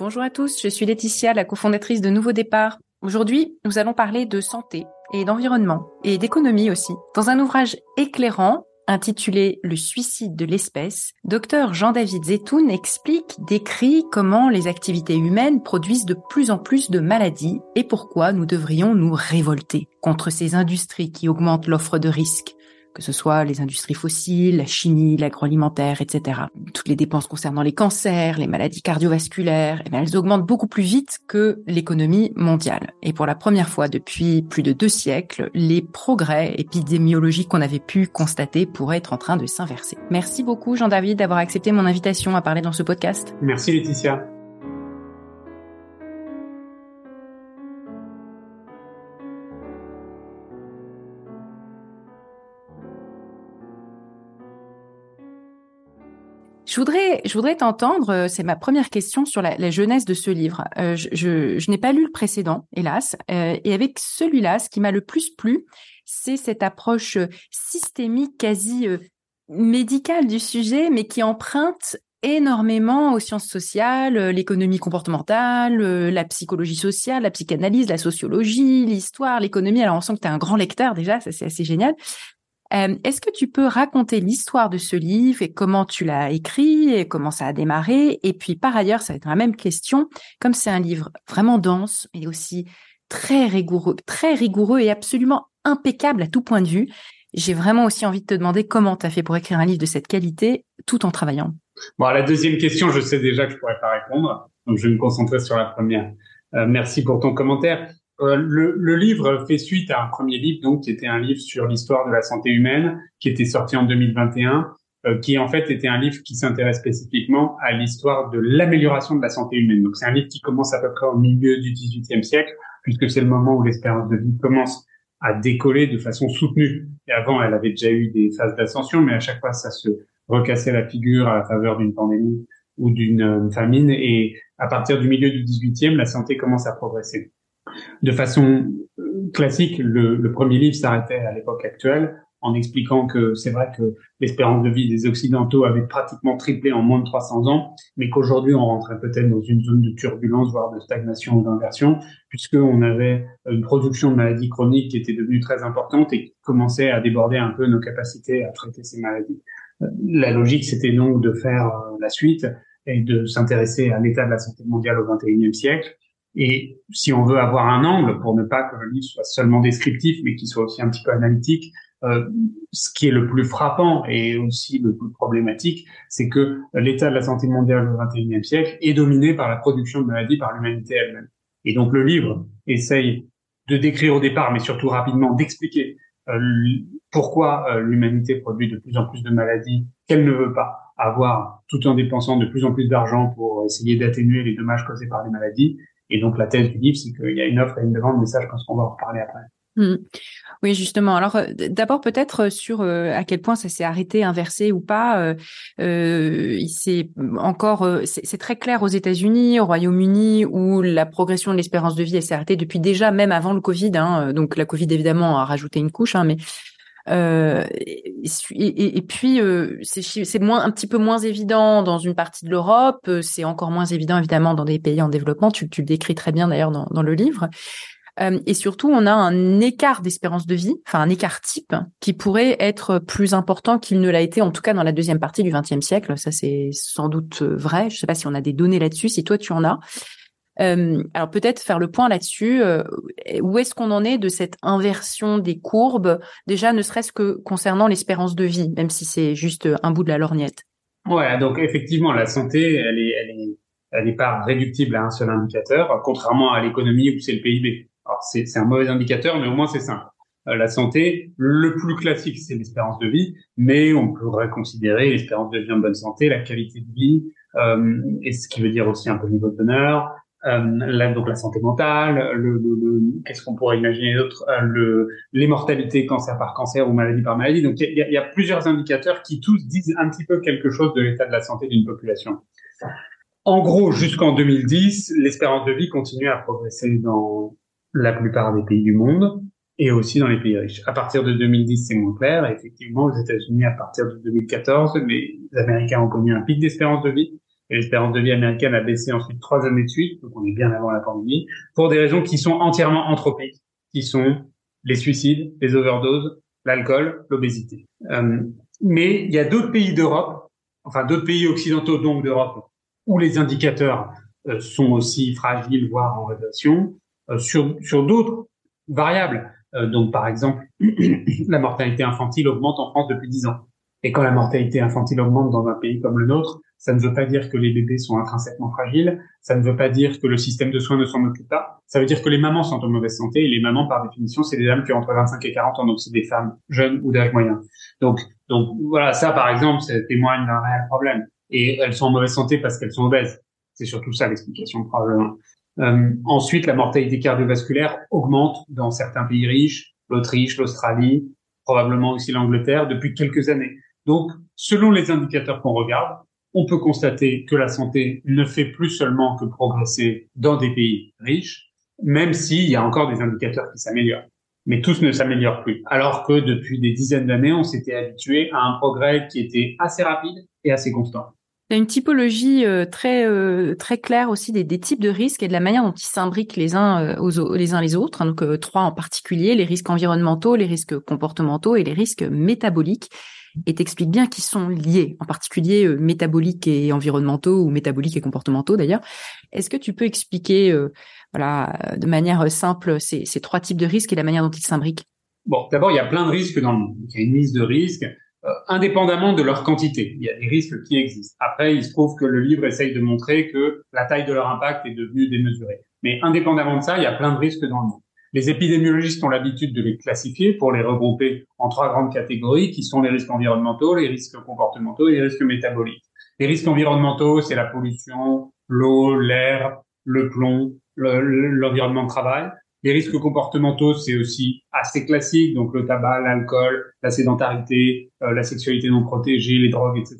Bonjour à tous, je suis Laetitia, la cofondatrice de Nouveau Départ. Aujourd'hui, nous allons parler de santé et d'environnement et d'économie aussi. Dans un ouvrage éclairant intitulé Le suicide de l'espèce, Dr Jean-David Zetoun explique, décrit comment les activités humaines produisent de plus en plus de maladies et pourquoi nous devrions nous révolter contre ces industries qui augmentent l'offre de risques que ce soit les industries fossiles, la chimie, l'agroalimentaire, etc. Toutes les dépenses concernant les cancers, les maladies cardiovasculaires, eh elles augmentent beaucoup plus vite que l'économie mondiale. Et pour la première fois depuis plus de deux siècles, les progrès épidémiologiques qu'on avait pu constater pourraient être en train de s'inverser. Merci beaucoup Jean-David d'avoir accepté mon invitation à parler dans ce podcast. Merci Laetitia. Je voudrais, je t'entendre. Euh, c'est ma première question sur la, jeunesse de ce livre. Euh, je, n'ai pas lu le précédent, hélas, euh, et avec celui-là, ce qui m'a le plus plu, c'est cette approche systémique, quasi médicale du sujet, mais qui emprunte énormément aux sciences sociales, l'économie comportementale, la psychologie sociale, la psychanalyse, la sociologie, l'histoire, l'économie. Alors on sent que tu es un grand lecteur déjà, ça c'est assez génial. Euh, est-ce que tu peux raconter l'histoire de ce livre et comment tu l'as écrit et comment ça a démarré? Et puis par ailleurs, ça va être la même question, comme c'est un livre vraiment dense et aussi très rigoureux, très rigoureux et absolument impeccable à tout point de vue, j'ai vraiment aussi envie de te demander comment tu as fait pour écrire un livre de cette qualité tout en travaillant. Bon, la deuxième question, je sais déjà que je pourrais pas répondre, donc je vais me concentrer sur la première. Euh, merci pour ton commentaire. Euh, le, le, livre fait suite à un premier livre, donc qui était un livre sur l'histoire de la santé humaine, qui était sorti en 2021, euh, qui en fait était un livre qui s'intéresse spécifiquement à l'histoire de l'amélioration de la santé humaine. Donc c'est un livre qui commence à peu près au milieu du XVIIIe siècle, puisque c'est le moment où l'espérance de vie commence à décoller de façon soutenue. Et avant, elle avait déjà eu des phases d'ascension, mais à chaque fois, ça se recassait la figure à la faveur d'une pandémie ou d'une euh, famine. Et à partir du milieu du XVIIIe, la santé commence à progresser de façon euh, classique, le, premier livre s'arrêtait à l'époque actuelle en expliquant que c'est vrai que l'espérance de vie des Occidentaux avait pratiquement triplé en moins de 300 ans, mais qu'aujourd'hui on rentrait peut-être dans une zone de turbulence, voire de stagnation ou d'inversion, puisqu'on avait une production de maladies chroniques qui était devenue très importante et qui commençait à déborder un peu nos capacités à traiter ces maladies. Euh, la logique, c'était donc de faire euh, la suite et de s'intéresser à l'état de la santé mondiale au XXIe siècle, et si on veut avoir un angle pour ne pas que le livre soit seulement descriptif, mais qu'il soit aussi un petit peu analytique, euh, ce qui est le plus frappant et aussi le plus problématique, c'est que l'état de la santé mondiale au XXIe siècle est dominé par la production de maladies par l'humanité elle-même. Et donc le livre essaye de décrire au départ, mais surtout rapidement, d'expliquer euh, pourquoi euh, l'humanité produit de plus en plus de maladies qu'elle ne veut pas avoir, tout en dépensant de plus en plus d'argent pour essayer d'atténuer les dommages causés par les maladies, et donc la thèse du livre, c'est qu'il y a une offre et une demande, mais ça, je pense qu'on va en reparler après. Mmh. Oui, justement. Alors, euh, d'abord peut-être sur euh, à quel point ça s'est arrêté, inversé ou pas. Euh, euh encore, c'est très clair aux États-Unis, au Royaume-Uni, où la progression de l'espérance de vie s'est arrêtée depuis déjà, même avant le Covid. Hein, donc la Covid évidemment a rajouté une couche, hein, mais euh, et, puis euh, c'est moins un petit peu moins évident dans une partie de l'Europe, euh, c'est encore moins évident évidemment dans des pays en développement. Tu, le décris très bien d'ailleurs dans, le livre. Et surtout, on a un écart d'espérance de vie, enfin un écart type, qui pourrait être plus important qu'il ne l'a été, en tout cas dans la deuxième partie du XXe siècle. Ça, c'est sans doute vrai. Je ne sais pas si on a des données là-dessus. Si toi tu en as. Euh, alors peut-être faire le point là-dessus. Euh, où est-ce qu'on en est de cette inversion des courbes Déjà, ne serait-ce que concernant l'espérance de vie, même si c'est juste un bout de la lorgnette? Ouais, donc effectivement, la santé, elle est, elle est, elle n'est pas réductible à un seul indicateur, contrairement à l'économie où c'est le PIB. Alors c'est, c'est un mauvais indicateur, mais au moins c'est simple. Euh, la santé, le plus classique, c'est l'espérance de vie, mais on pourrait considérer l'espérance de vie en bonne santé, la qualité de vie, euh, et ce qui veut dire aussi un peu le niveau de bonheur, euh, donc la santé mentale, le, le, le qu'est-ce qu'on pourrait imaginer d'autre, euh, le, l'immortalité cancer par cancer ou maladie par maladie. Donc il y a, y a, plusieurs indicateurs qui tous disent un petit peu quelque chose de l'état de la santé d'une population. En gros, jusqu'en 2010, l'espérance de vie continue à progresser dans la plupart des pays du monde et aussi dans les pays riches. À partir de 2010, c'est moins clair. effectivement, aux États-Unis, à partir de 2014, les Américains ont connu un pic d'espérance de vie et l'espérance de vie américaine a baissé ensuite trois années de suite, donc on est bien avant la pandémie, pour des raisons qui sont entièrement anthropiques, qui sont les suicides, les overdoses, l'alcool, l'obésité. Euh, mais il y a d'autres pays d'Europe, enfin d'autres pays occidentaux donc d'Europe, où les indicateurs euh, sont aussi fragiles, voire en régression, euh, sur, sur d'autres variables. Donc par exemple, la mortalité infantile augmente en France depuis 10 ans. Et quand la mortalité infantile augmente dans un pays comme le nôtre, ça ne veut pas dire que les bébés sont intrinsèquement fragiles, ça ne veut pas dire que le système de soins ne s'en occupe pas, ça veut dire que les mamans sont en mauvaise santé, et les mamans, par définition, c'est des dames qui ont entre 25 et 40 ans, donc c'est des femmes jeunes ou d'âge moyen. Donc, donc voilà, ça par exemple, ça témoigne d'un réel problème. Et elles sont en mauvaise santé parce qu'elles sont obèses. C'est surtout ça l'explication probablement. Euh, ensuite, la mortalité cardiovasculaire augmente dans certains pays riches, l'Autriche, l'Australie, probablement aussi l'Angleterre, depuis quelques années. Donc, selon les indicateurs qu'on regarde, on peut constater que la santé ne fait plus seulement que progresser dans des pays riches, même s'il y a encore des indicateurs qui s'améliorent. Mais tous ne s'améliorent plus. Alors que depuis des dizaines d'années, on s'était habitué à un progrès qui était assez rapide et assez constant. Il y a une typologie euh, très euh, très claire aussi des, types de risques et de la manière dont ils s'imbriquent les uns euh, les uns les autres. Donc trois en particulier les risques environnementaux, les risques comportementaux et les risques métaboliques et t'expliques bien qu'ils sont liés, en particulier euh, métaboliques et environnementaux ou métaboliques et comportementaux d'ailleurs. Est-ce que tu peux expliquer, euh, voilà, de manière simple ces, trois types de risques et la manière dont ils s'imbriquent? Bon, d'abord, il y a plein de risques dans le monde. Il y a une liste de risques, euh, indépendamment de leur quantité. Il y a des risques qui existent. Après, il se trouve que le livre essaye de montrer que la taille de leur impact est devenue démesurée. Mais indépendamment de ça, il y a plein de risques dans le monde. Les épidémiologistes ont l'habitude de les classifier pour les regrouper en trois grandes catégories qui sont les risques environnementaux, les risques comportementaux et les risques métaboliques. Les risques environnementaux, c'est la pollution, l'eau, l'air, le plomb, l'environnement de travail. Les risques comportementaux, c'est aussi assez classique, donc le tabac, l'alcool, la sédentarité, euh, la sexualité non protégée, les drogues, etc.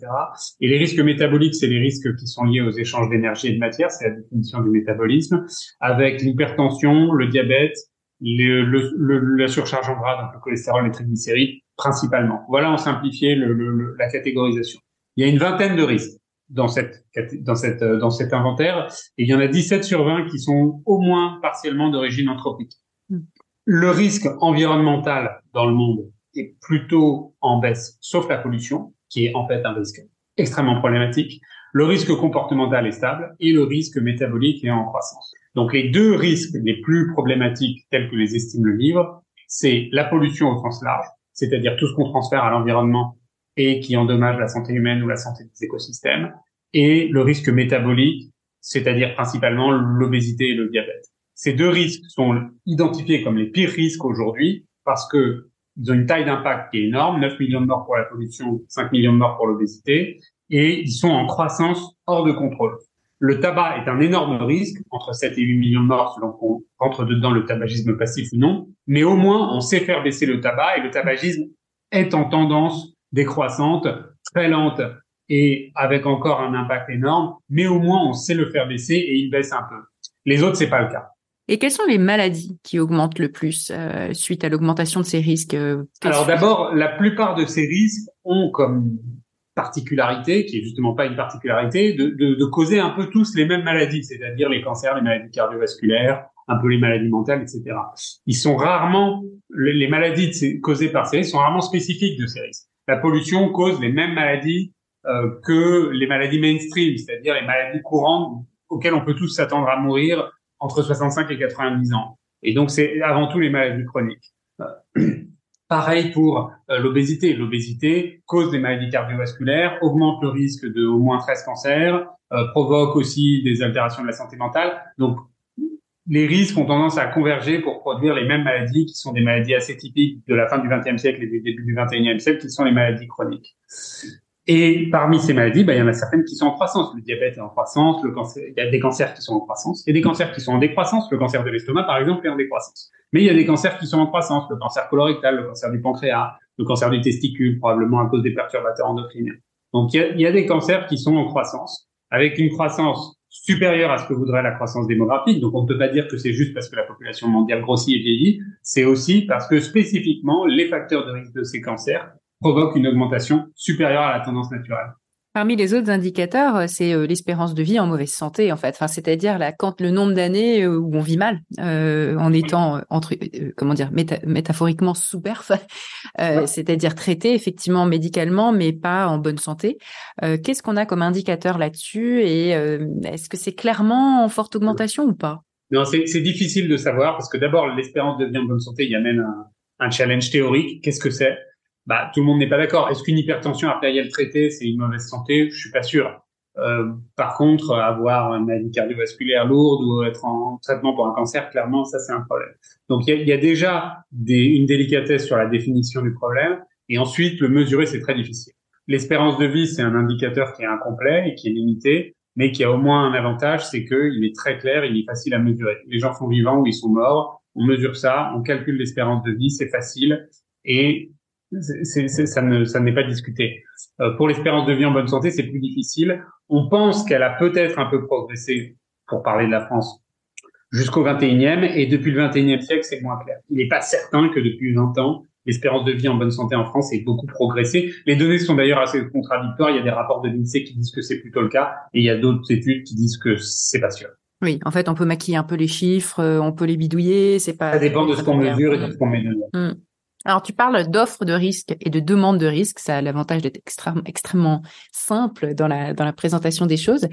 Et les risques métaboliques, c'est les risques qui sont liés aux échanges d'énergie et de matière, c'est la définition du métabolisme, avec l'hypertension, le diabète, le, le, la surcharge en gras, donc le cholestérol, les triglycérides, principalement. Voilà en simplifié le, la catégorisation. Il y a une vingtaine de risques dans cette dans cette dans cet inventaire et il y en a 17 sur 20 qui sont au moins partiellement d'origine anthropique. Hmm. Le risque environnemental dans le monde est plutôt en baisse, sauf la pollution, qui est en fait un risque extrêmement problématique. Le risque comportemental est stable et le risque métabolique est en croissance. Donc les deux risques les plus problématiques tels que les estime le livre, c'est la pollution au sens large, c'est-à-dire tout ce qu'on transfère à l'environnement et qui endommage la santé humaine ou la santé des écosystèmes, et le risque métabolique, c'est-à-dire principalement l'obésité et le diabète. Ces deux risques sont identifiés comme les pires risques aujourd'hui parce que ils ont une taille d'impact qui est énorme, 9 millions de morts pour la pollution, 5 millions de morts pour l'obésité, et ils sont en croissance hors de contrôle. Le tabac est un énorme risque, entre 7 et 8 millions de morts selon qu'on rentre dedans le tabagisme passif ou non, mais au moins on sait faire baisser le tabac et le tabagisme est en tendance décroissante, très lente et avec encore un impact énorme, mais au moins on sait le faire baisser et il baisse un peu. Les autres, c'est pas le cas. Et quelles sont les maladies qui augmentent le plus euh, suite à l'augmentation de ces risques euh, Alors d'abord, la plupart de ces risques ont comme particularité, qui est justement pas une particularité, de, de, de causer un peu tous les mêmes maladies, c'est-à-dire les cancers, les maladies cardiovasculaires, un peu les maladies mentales, etc. Ils sont rarement, les, maladies causées par ces risques sont rarement spécifiques de ces risques. La pollution cause les mêmes maladies euh, que les maladies mainstream, c'est-à-dire les maladies courantes auxquelles on peut tous s'attendre à mourir entre 65 et 90 ans. Et donc c'est avant tout les maladies chroniques. Pareil pour euh, l'obésité. L'obésité cause des maladies cardiovasculaires, augmente le risque de au moins 13 cancers, euh, provoque aussi des altérations de la santé mentale. Donc, les risques ont tendance à converger pour produire les mêmes maladies qui sont des maladies assez typiques de la fin du XXe siècle et du début du XXIe siècle, qui sont les maladies chroniques. Et parmi ces maladies, bah, il y en a certaines qui sont en croissance. Le diabète est en croissance, le cancer, il y a des cancers qui sont en croissance, a des cancers qui sont en décroissance. Le cancer de l'estomac, par exemple, est en décroissance. Mais il y a des cancers qui sont en croissance, le cancer colorectal, le cancer du pancréas, le cancer du testicule, probablement à cause des perturbateurs endocriniens. Donc il y a, il y a des cancers qui sont en croissance, avec une croissance supérieure à ce que voudrait la croissance démographique. Donc on ne peut pas dire que c'est juste parce que la population mondiale grossit et vieillit, c'est aussi parce que spécifiquement les facteurs de risque de ces cancers provoque une augmentation supérieure à la tendance naturelle. Parmi les autres indicateurs, euh, c'est euh, l'espérance de vie en mauvaise santé, en fait. Enfin, c'est-à-dire là, quand le nombre d'années euh, où on vit mal, en étant entre, comment dire, métaphoriquement sous perf, c'est-à-dire traité effectivement médicalement, mais pas en bonne santé. Qu'est-ce qu'on a comme indicateur là-dessus et est-ce que c'est clairement en forte augmentation ou pas? Non, c'est difficile de savoir parce que d'abord l'espérance de vie en bonne santé, il y a même un, un challenge théorique. Qu'est-ce que c'est? Bah, tout le monde n'est pas d'accord. Est-ce qu'une hypertension artérielle traitée, c'est une mauvaise santé? Je suis pas sûr. Euh, par contre, avoir une maladie cardiovasculaire lourde ou être en traitement pour un cancer, clairement, ça c'est un problème. Donc il y a, déjà des, une délicatesse sur la définition du problème, et ensuite le mesurer c'est très difficile. L'espérance de vie c'est un indicateur qui est incomplet et qui est limité, mais qui a au moins un avantage, c'est qu'il est très clair, il est facile à mesurer. Les gens sont vivants ou ils sont morts, on mesure ça, on calcule l'espérance de vie, c'est facile, et c'est, ça ne ça n'est pas discuté. Euh, pour l'espérance de vie en bonne santé, c'est plus difficile. On pense qu'elle a peut-être un peu progressé, pour parler de la France, jusqu'au 21e, et depuis le 21e siècle, c'est moins clair. Il n'est pas certain que depuis 20 ans, l'espérance de vie en bonne santé en France ait beaucoup progressé. Les données sont d'ailleurs assez contradictoires. Il y a des rapports de l'INSEE qui disent que c'est plutôt le cas, et il y a d'autres études qui disent que c'est pas sûr. Oui, en fait, on peut maquiller un peu les chiffres, euh, on peut les bidouiller, c'est pas. Ça dépend de ce qu'on mesure et de ce qu'on met dedans. Mmh. Alors, tu parles d'offres de risque et de demande de risque. Ça a l'avantage d'être extrêmement, extrêmement simple dans la, dans la présentation des choses.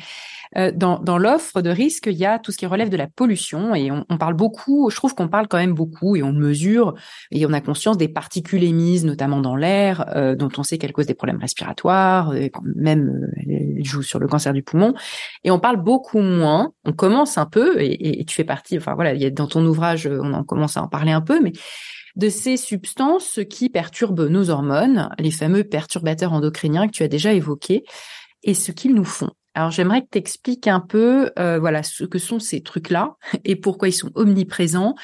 Euh, dans dans l'offre de risque, il y a tout ce qui relève de la pollution et on, on parle beaucoup, je trouve qu'on parle quand même beaucoup et on mesure et on a conscience des particules émises, notamment dans l'air, euh, dont on sait qu'elles causent des problèmes respiratoires, et même euh, elles jouent sur le cancer du poumon. Et on parle beaucoup moins, on commence un peu, et, et tu fais partie, enfin voilà, il y a, dans ton ouvrage, on en commence à en parler un peu, mais de ces substances qui perturbent nos hormones, les fameux perturbateurs endocriniens que tu as déjà évoqués, et ce qu'ils nous font. Alors j'aimerais que tu expliques un peu euh, voilà ce que sont ces trucs-là et pourquoi ils sont omniprésents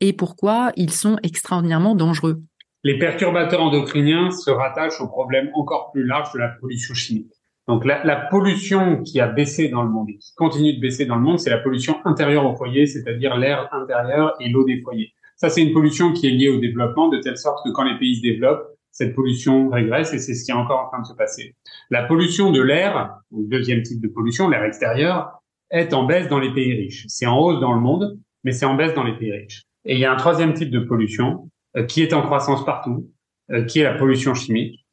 et pourquoi ils sont extraordinairement dangereux. Les perturbateurs endocriniens se rattachent au problème encore plus large de la pollution chimique. Donc la, la, pollution qui a baissé dans le monde et qui continue de baisser dans le monde, c'est la pollution intérieure au foyer, c'est-à-dire l'air intérieur et l'eau des foyers. Ça, c'est une pollution qui est liée au développement, de telle sorte que quand les pays se développent, cette pollution régresse et c'est ce qui est encore en train de se passer. La pollution de l'air, le deuxième type de pollution, l'air extérieur, est en baisse dans les pays riches. C'est en hausse dans le monde, mais c'est en baisse dans les pays riches. Et il y a un troisième type de pollution euh, qui est en croissance partout, euh, qui est la pollution chimique,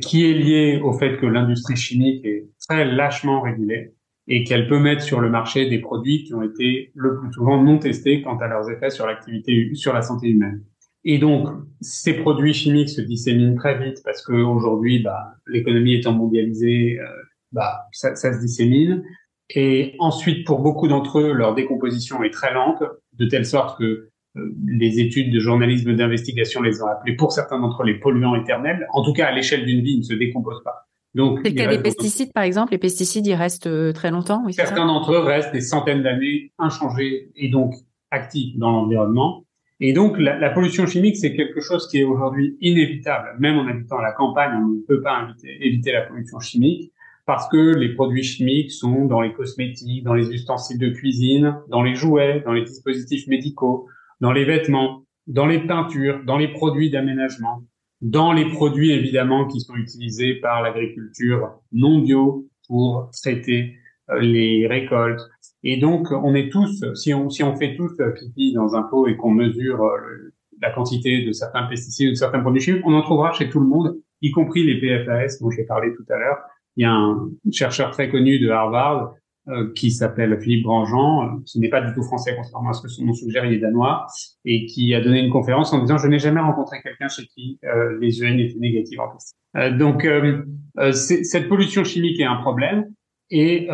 qui est liée au fait que l'industrie chimique est très lâchement régulée et qu'elle peut mettre sur le marché des produits qui ont été le plus souvent non testés quant à leurs effets sur l'activité, sur la santé humaine. Et donc, ces produits chimiques se disséminent très vite parce que aujourd'hui, bah, l'économie étant mondialisée, euh, bah, ça, ça, se dissémine. Et ensuite, pour beaucoup d'entre eux, leur décomposition est très lente, de telle sorte que euh, les études de journalisme d'investigation les ont appelés pour certains d'entre eux les polluants éternels. En tout cas, à l'échelle d'une vie, ils ne se décomposent pas. Donc, c'est le cas des pesticides, par exemple. Les pesticides, ils restent euh, très longtemps. Oui, Certains d'entre eux restent des centaines d'années inchangés et donc actifs dans l'environnement. Et donc, la, la pollution chimique, c'est quelque chose qui est aujourd'hui inévitable. Même en habitant à la campagne, on ne peut pas éviter, éviter la pollution chimique parce que les produits chimiques sont dans les cosmétiques, dans les ustensiles de cuisine, dans les jouets, dans les dispositifs médicaux, dans les vêtements, dans les peintures, dans les produits d'aménagement dans les produits évidemment qui sont utilisés par l'agriculture non bio pour traiter euh, les récoltes. Et donc, on est tous, si on, si on fait tous euh, pipi dans un pot et qu'on mesure euh, la quantité de certains pesticides ou de certains produits chimiques, on en trouvera chez tout le monde, y compris les PFAS dont j'ai parlé tout à l'heure. Il y a un chercheur très connu de Harvard euh, qui s'appelle Philippe Grandjean, euh, qui n'est pas du tout français, contrairement à ce que son nom suggère, il est danois, et qui a donné une conférence en disant « Je n'ai jamais rencontré quelqu'un chez qui euh, les urines étaient négatives en pesticides. donc, cette pollution chimique est un problème, et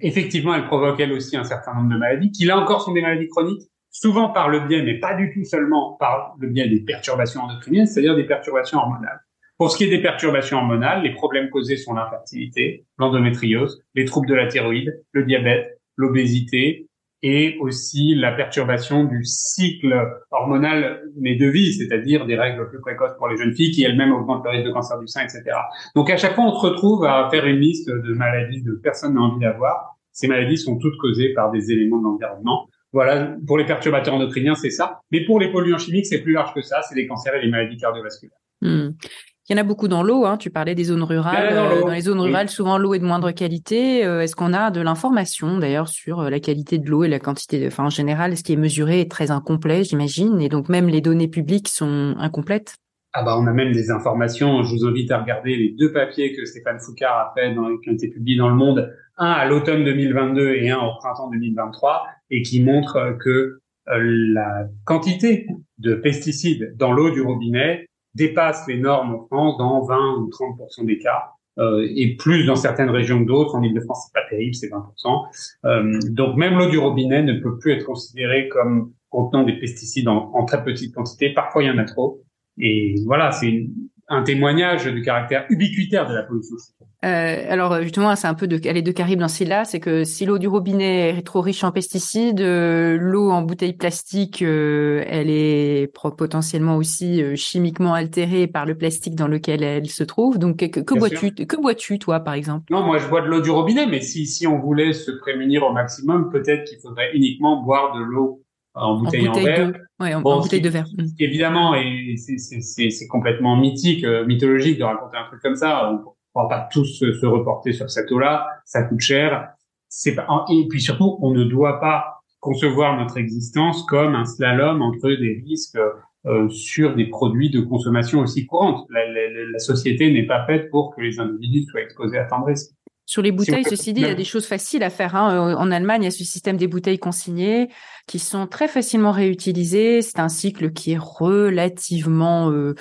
effectivement, elle provoque elle aussi un certain nombre de maladies, qui là encore sont des maladies chroniques, souvent par le biais, mais pas du tout seulement par le biais des perturbations endocriniennes, c'est-à-dire des perturbations hormonales. Pour ce qui est des perturbations hormonales, les problèmes causés sont l'infertilité, l'endométriose, les troubles de la thyroïde, le diabète, l'obésité et aussi la perturbation du cycle hormonal mais de vie, c'est-à-dire des règles plus précoces pour les jeunes filles qui elles-mêmes augmentent le risque de cancer du sein, etc. Donc à chaque fois, on se retrouve à faire une liste de maladies que personne n'a envie d'avoir. Ces maladies sont toutes causées par des éléments de l'environnement. Voilà, pour les perturbateurs endocriniens, c'est ça. Mais pour les polluants chimiques, c'est plus large que ça, c'est les cancers et les maladies cardiovasculaires. Hmm. Il y en a beaucoup dans l'eau. Hein. Tu parlais des zones rurales. Dans, les zones rurales, souvent l'eau est de moindre qualité. est-ce qu'on a de l'information d'ailleurs sur la qualité de l'eau et la quantité de... Enfin, en général, ce qui est mesuré est très incomplet, j'imagine? Et donc même les données publiques sont incomplètes? Ah bah on a même des informations. Je vous invite à regarder les deux papiers que Stéphane Foucard a fait, dans, qui ont été publiés dans le Monde, un à l'automne 2022 et un au printemps 2023, et qui montrent que euh, la quantité de pesticides dans l'eau du robinet dépasse les normes en France dans 20 ou 30 des cas. Euh, et plus dans certaines régions que d'autres. En Ile-de-France, c'est pas terrible, c'est 20%. Euh, donc même l'eau du robinet ne peut plus être considérée comme contenant des pesticides en, en très petite quantité. Parfois, il y en a trop. Et voilà, c'est un témoignage du caractère ubiquitaire de la pollution. Euh, alors justement, c'est un peu de les deux caribes dans celle-là, c'est que si l'eau du robinet est trop riche en pesticides, euh, l'eau en bouteille plastique, euh, elle est potentiellement aussi euh, chimiquement altérée par le plastique dans lequel elle se trouve. Donc que, que bois-tu Que bois-tu toi, par exemple? Non, moi je bois de l'eau du robinet, mais si si on voulait se prémunir au maximum, peut-être qu'il faudrait uniquement boire de l'eau en bouteille en, verre. De, ouais, en, bouteille de verre. Mm. Évidemment, et c'est complètement mythique, euh, mythologique de raconter un truc comme ça. On ne va pas tous se, se, reporter sur cette eau-là. Ça coûte cher. C'est pas, et puis surtout, on ne doit pas concevoir notre existence comme un slalom entre des risques euh, sur des produits de consommation aussi courantes. La, la, la société n'est pas faite pour que les individus soient exposés à tant de risques. Sur les bouteilles, ceci dit, il y a des choses faciles à faire. Hein. Euh, en Allemagne, il y a ce système des bouteilles consignées qui sont très facilement réutilisées. C'est un cycle qui est relativement euh,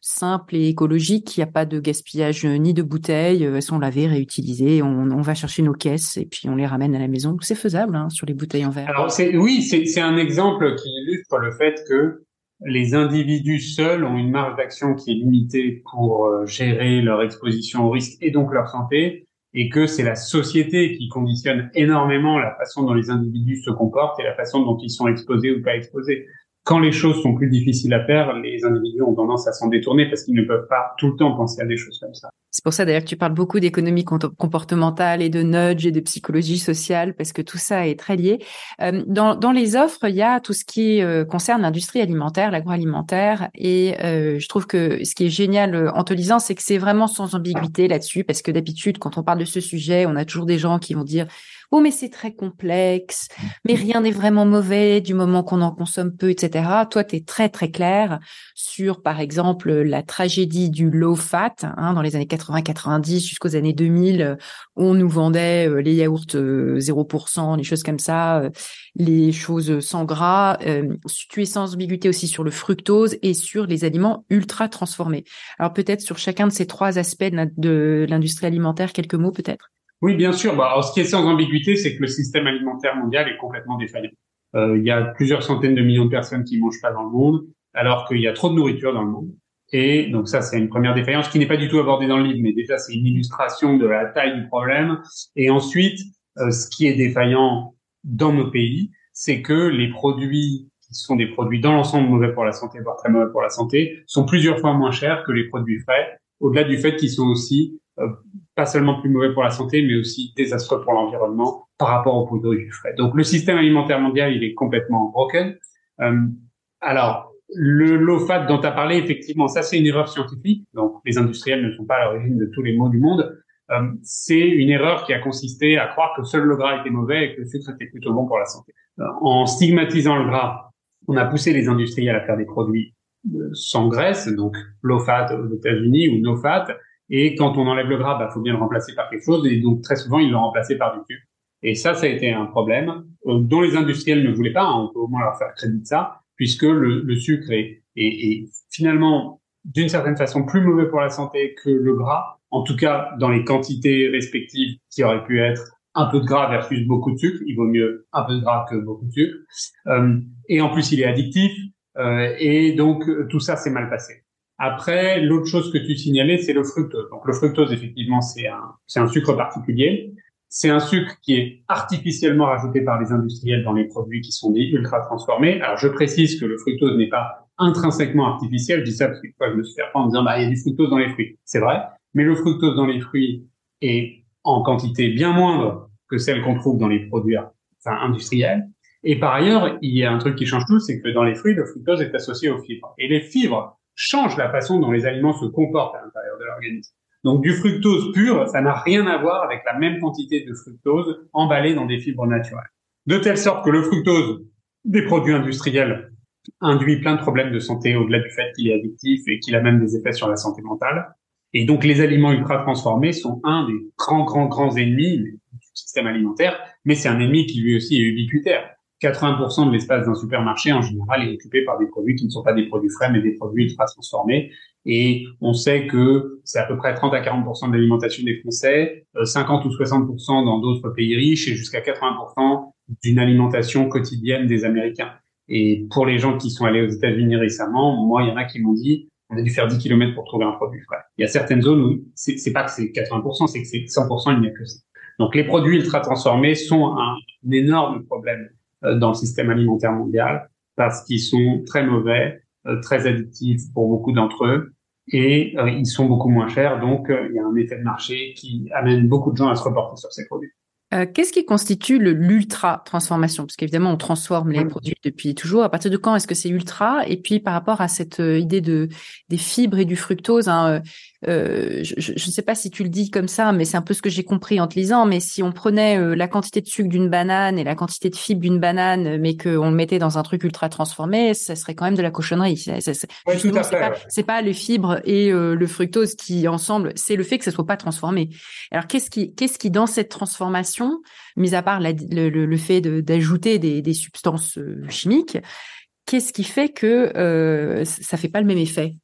simple et écologique. Il n'y a pas de gaspillage euh, ni de bouteilles. Elles sont lavées, réutilisées. On, va chercher nos caisses et puis on les ramène à la maison. C'est faisable hein, sur les bouteilles en verre. Alors oui, c'est un exemple qui illustre le fait que les individus seuls ont une marge d'action qui est limitée pour gérer leur exposition au risque et donc leur santé et que c'est la société qui conditionne énormément la façon dont les individus se comportent et la façon dont ils sont exposés ou pas exposés quand les choses sont plus difficiles à faire, les individus ont tendance à s'en détourner parce qu'ils ne peuvent pas tout le temps penser à des choses comme ça. C'est pour ça d'ailleurs que tu parles beaucoup d'économie comportementale et de nudge et de psychologie sociale parce que tout ça est très lié. Euh, dans, dans les offres, il y a tout ce qui euh, concerne l'industrie alimentaire, l'agroalimentaire et euh, je trouve que ce qui est génial en te lisant, c'est que c'est vraiment sans ambiguïté là-dessus parce que d'habitude, quand on parle de ce sujet, on a toujours des gens qui vont dire oh mais c'est très complexe, mais rien n'est vraiment mauvais du moment qu'on en consomme peu, etc. Toi, tu es très très clair sur, par exemple, la tragédie du low fat hein, dans les années 80-90 jusqu'aux années 2000, où on nous vendait euh, les yaourts 0%, euh, les choses comme ça, euh, les choses sans gras. tu es sans ambiguïté aussi sur le fructose et sur les aliments ultra transformés. Alors peut-être sur chacun de ces trois aspects de l'industrie alimentaire, quelques mots peut-être? Oui, bien sûr. Bah, alors, ce qui est sans ambiguïté, c'est que le système alimentaire mondial est complètement défaillant. Euh, il y a plusieurs centaines de millions de personnes qui mangent pas dans le monde, alors qu'il y a trop de nourriture dans le monde. Et donc ça, c'est une première défaillance qui n'est pas du tout abordée dans le livre, mais déjà c'est une illustration de la taille du problème. Et ensuite, euh, ce qui est défaillant dans nos pays, c'est que les produits qui sont des produits dans l'ensemble mauvais pour la santé, voire très mauvais pour la santé, sont plusieurs fois moins chers que les produits frais, au-delà du fait qu'ils sont aussi euh, pas seulement plus mauvais pour la santé, mais aussi désastreux pour l'environnement par rapport aux produits frais. Donc le système alimentaire mondial, il est complètement broken. Euh, alors, le low fat dont tu as parlé, effectivement, ça c'est une erreur scientifique. Donc les industriels ne sont pas à l'origine de tous les maux du monde. Euh, c'est une erreur qui a consisté à croire que seul le gras était mauvais et que le sucre était plutôt bon pour la santé. Euh, en stigmatisant le gras, on a poussé les industriels à faire des produits sans graisse, donc low fat aux États-Unis ou no fat, et quand on enlève le gras, bah, faut bien le remplacer par quelque chose. Et donc, très souvent, ils l'ont remplacé par du sucre. Et ça, ça a été un problème euh, dont les industriels ne voulaient pas. Hein, on peut au moins leur faire crédit de ça, puisque le, le sucre est, est, est finalement, d'une certaine façon, plus mauvais pour la santé que le gras. En tout cas, dans les quantités respectives qui auraient pu être un peu de gras versus beaucoup de sucre. Il vaut mieux un peu de gras que beaucoup de sucre. Euh, et en plus, il est addictif. Euh, et donc, tout ça s'est mal passé. Après, l'autre chose que tu signalais, c'est le fructose. Donc le fructose, effectivement, c'est un, c'est un sucre particulier. C'est un sucre qui est artificiellement rajouté par les industriels dans les produits qui sont dits ultra transformés. Alors je précise que le fructose n'est pas intrinsèquement artificiel. Je dis ça parce que fois je me suis fait en disant bah il y a du fructose dans les fruits. C'est vrai, mais le fructose dans les fruits est en quantité bien moindre que celle qu'on trouve dans les produits industriels. Et par ailleurs, il y a un truc qui change tout, c'est que dans les fruits, le fructose est associé aux fibres. Et les fibres change la façon dont les aliments se comportent à l'intérieur de l'organisme. Donc du fructose pur, ça n'a rien à voir avec la même quantité de fructose emballée dans des fibres naturelles. De telle sorte que le fructose des produits industriels induit plein de problèmes de santé au-delà du fait qu'il est addictif et qu'il a même des effets sur la santé mentale. Et donc les aliments ultra transformés sont un des grands, grands, grands ennemis du système alimentaire, mais c'est un ennemi qui lui aussi est ubiquitaire. 80% de l'espace d'un supermarché, en général, est occupé par des produits qui ne sont pas des produits frais, mais des produits ultra transformés. Et on sait que c'est à peu près 30 à 40% de l'alimentation des Français, 50 euh, ou 60% dans d'autres pays riches et jusqu'à 80% d'une alimentation quotidienne des Américains. Et pour les gens qui sont allés aux États-Unis récemment, moi, il y en a qui m'ont dit, on a dû faire 10 km pour trouver un produit frais. Il y a certaines zones où c'est pas que c'est 80%, c'est que c'est 100%, il n'y a que ça. Donc les produits ultra transformés sont un énorme problème dans le système alimentaire mondial parce qu'ils sont très mauvais, euh, très addictifs pour beaucoup d'entre eux et euh, ils sont beaucoup moins chers. Donc il y a un effet de marché qui amène beaucoup de gens à se reporter sur ces produits. Euh, qu'est-ce qui constitue l'ultra transformation Parce qu'évidemment, on transforme les produits depuis toujours. À partir de quand est-ce que c'est ultra? Et puis par rapport à cette euh, idée de des fibres et du fructose, hein, euh, je ne sais pas si tu le dis comme ça, mais c'est un peu ce que j'ai compris en te lisant. Mais si on prenait la quantité de sucre d'une banane et la quantité de fibres d'une banane, mais qu'on le mettait dans un truc ultra transformé, ça serait quand même de la cochonnerie. C'est pas, pas, les fibres et le fructose qui ensemble, c'est le fait que ça soit pas transformé. Alors qu'est-ce qui, qu'est-ce qui dans cette transformation mis à part le, fait d'ajouter des, substances euh, chimiques, qu'est-ce qui fait que euh, ça fait pas le même effet?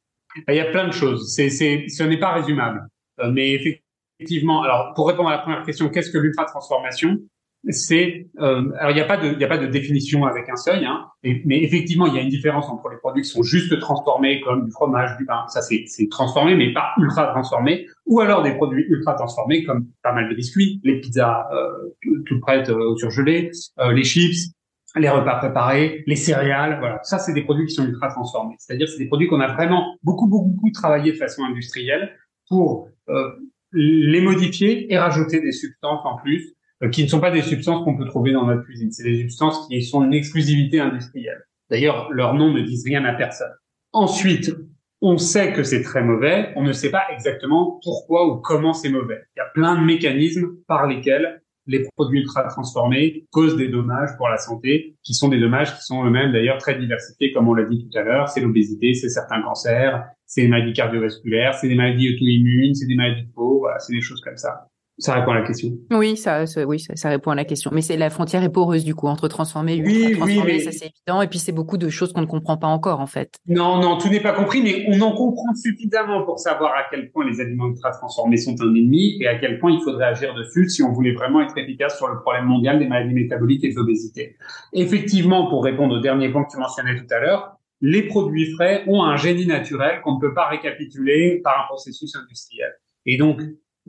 Il y a plein de choses. C'est, ce n'est pas résumable. Euh, mais effectivement, alors pour répondre à la première question, qu'est-ce que l'ultra transformation c'est euh, alors il n'y a pas de il y a pas de définition avec un seuil hein, mais effectivement il y a une différence entre les produits qui sont juste transformés comme du fromage du pain. Ça c'est c'est transformé mais pas ultra transformé ou alors des produits ultra transformés comme pas mal de biscuits les pizzas euh, toutes prêtes euh, surgelées euh, les chips les repas préparés les céréales voilà ça c'est des produits qui sont ultra transformés c'est-à-dire c'est des produits qu'on a vraiment beaucoup beaucoup beaucoup travaillé de façon industrielle pour euh, les modifier et rajouter des substances en plus euh, qui ne sont pas des substances qu'on peut trouver dans notre cuisine. C'est des substances qui sont une exclusivité industrielle. D'ailleurs, leurs noms ne disent rien à personne. Ensuite, on sait que c'est très mauvais, on ne sait pas exactement pourquoi ou comment c'est mauvais. Il y a plein de mécanismes par lesquels les produits ultra transformés causent des dommages pour la santé, qui sont des dommages qui sont eux-mêmes d'ailleurs très diversifiés, comme on l'a dit tout à l'heure. C'est l'obésité, c'est certains cancers, c'est les maladies cardiovasculaires, c'est des maladies auto-immunes, c'est des maladies de peau, voilà, c'est des choses comme ça. Ça répond à la question. Oui, ça, oui, ça, répond à la question. Mais c'est la frontière est poreuse du coup entre transformé et ultra transformé, ça c'est évident. Et puis c'est beaucoup de choses qu'on ne comprend pas encore en fait. Non, non, tout n'est pas compris, mais on en comprend suffisamment pour savoir à quel point les aliments ultra transformés sont un ennemi et à quel point il faudrait agir dessus si on voulait vraiment être efficace sur le problème mondial des maladies métaboliques et de l'obésité. Effectivement, pour répondre au dernier point que tu mentionnais tout à l'heure, les produits frais ont un génie naturel qu'on ne peut pas récapituler par un processus industriel. Et donc,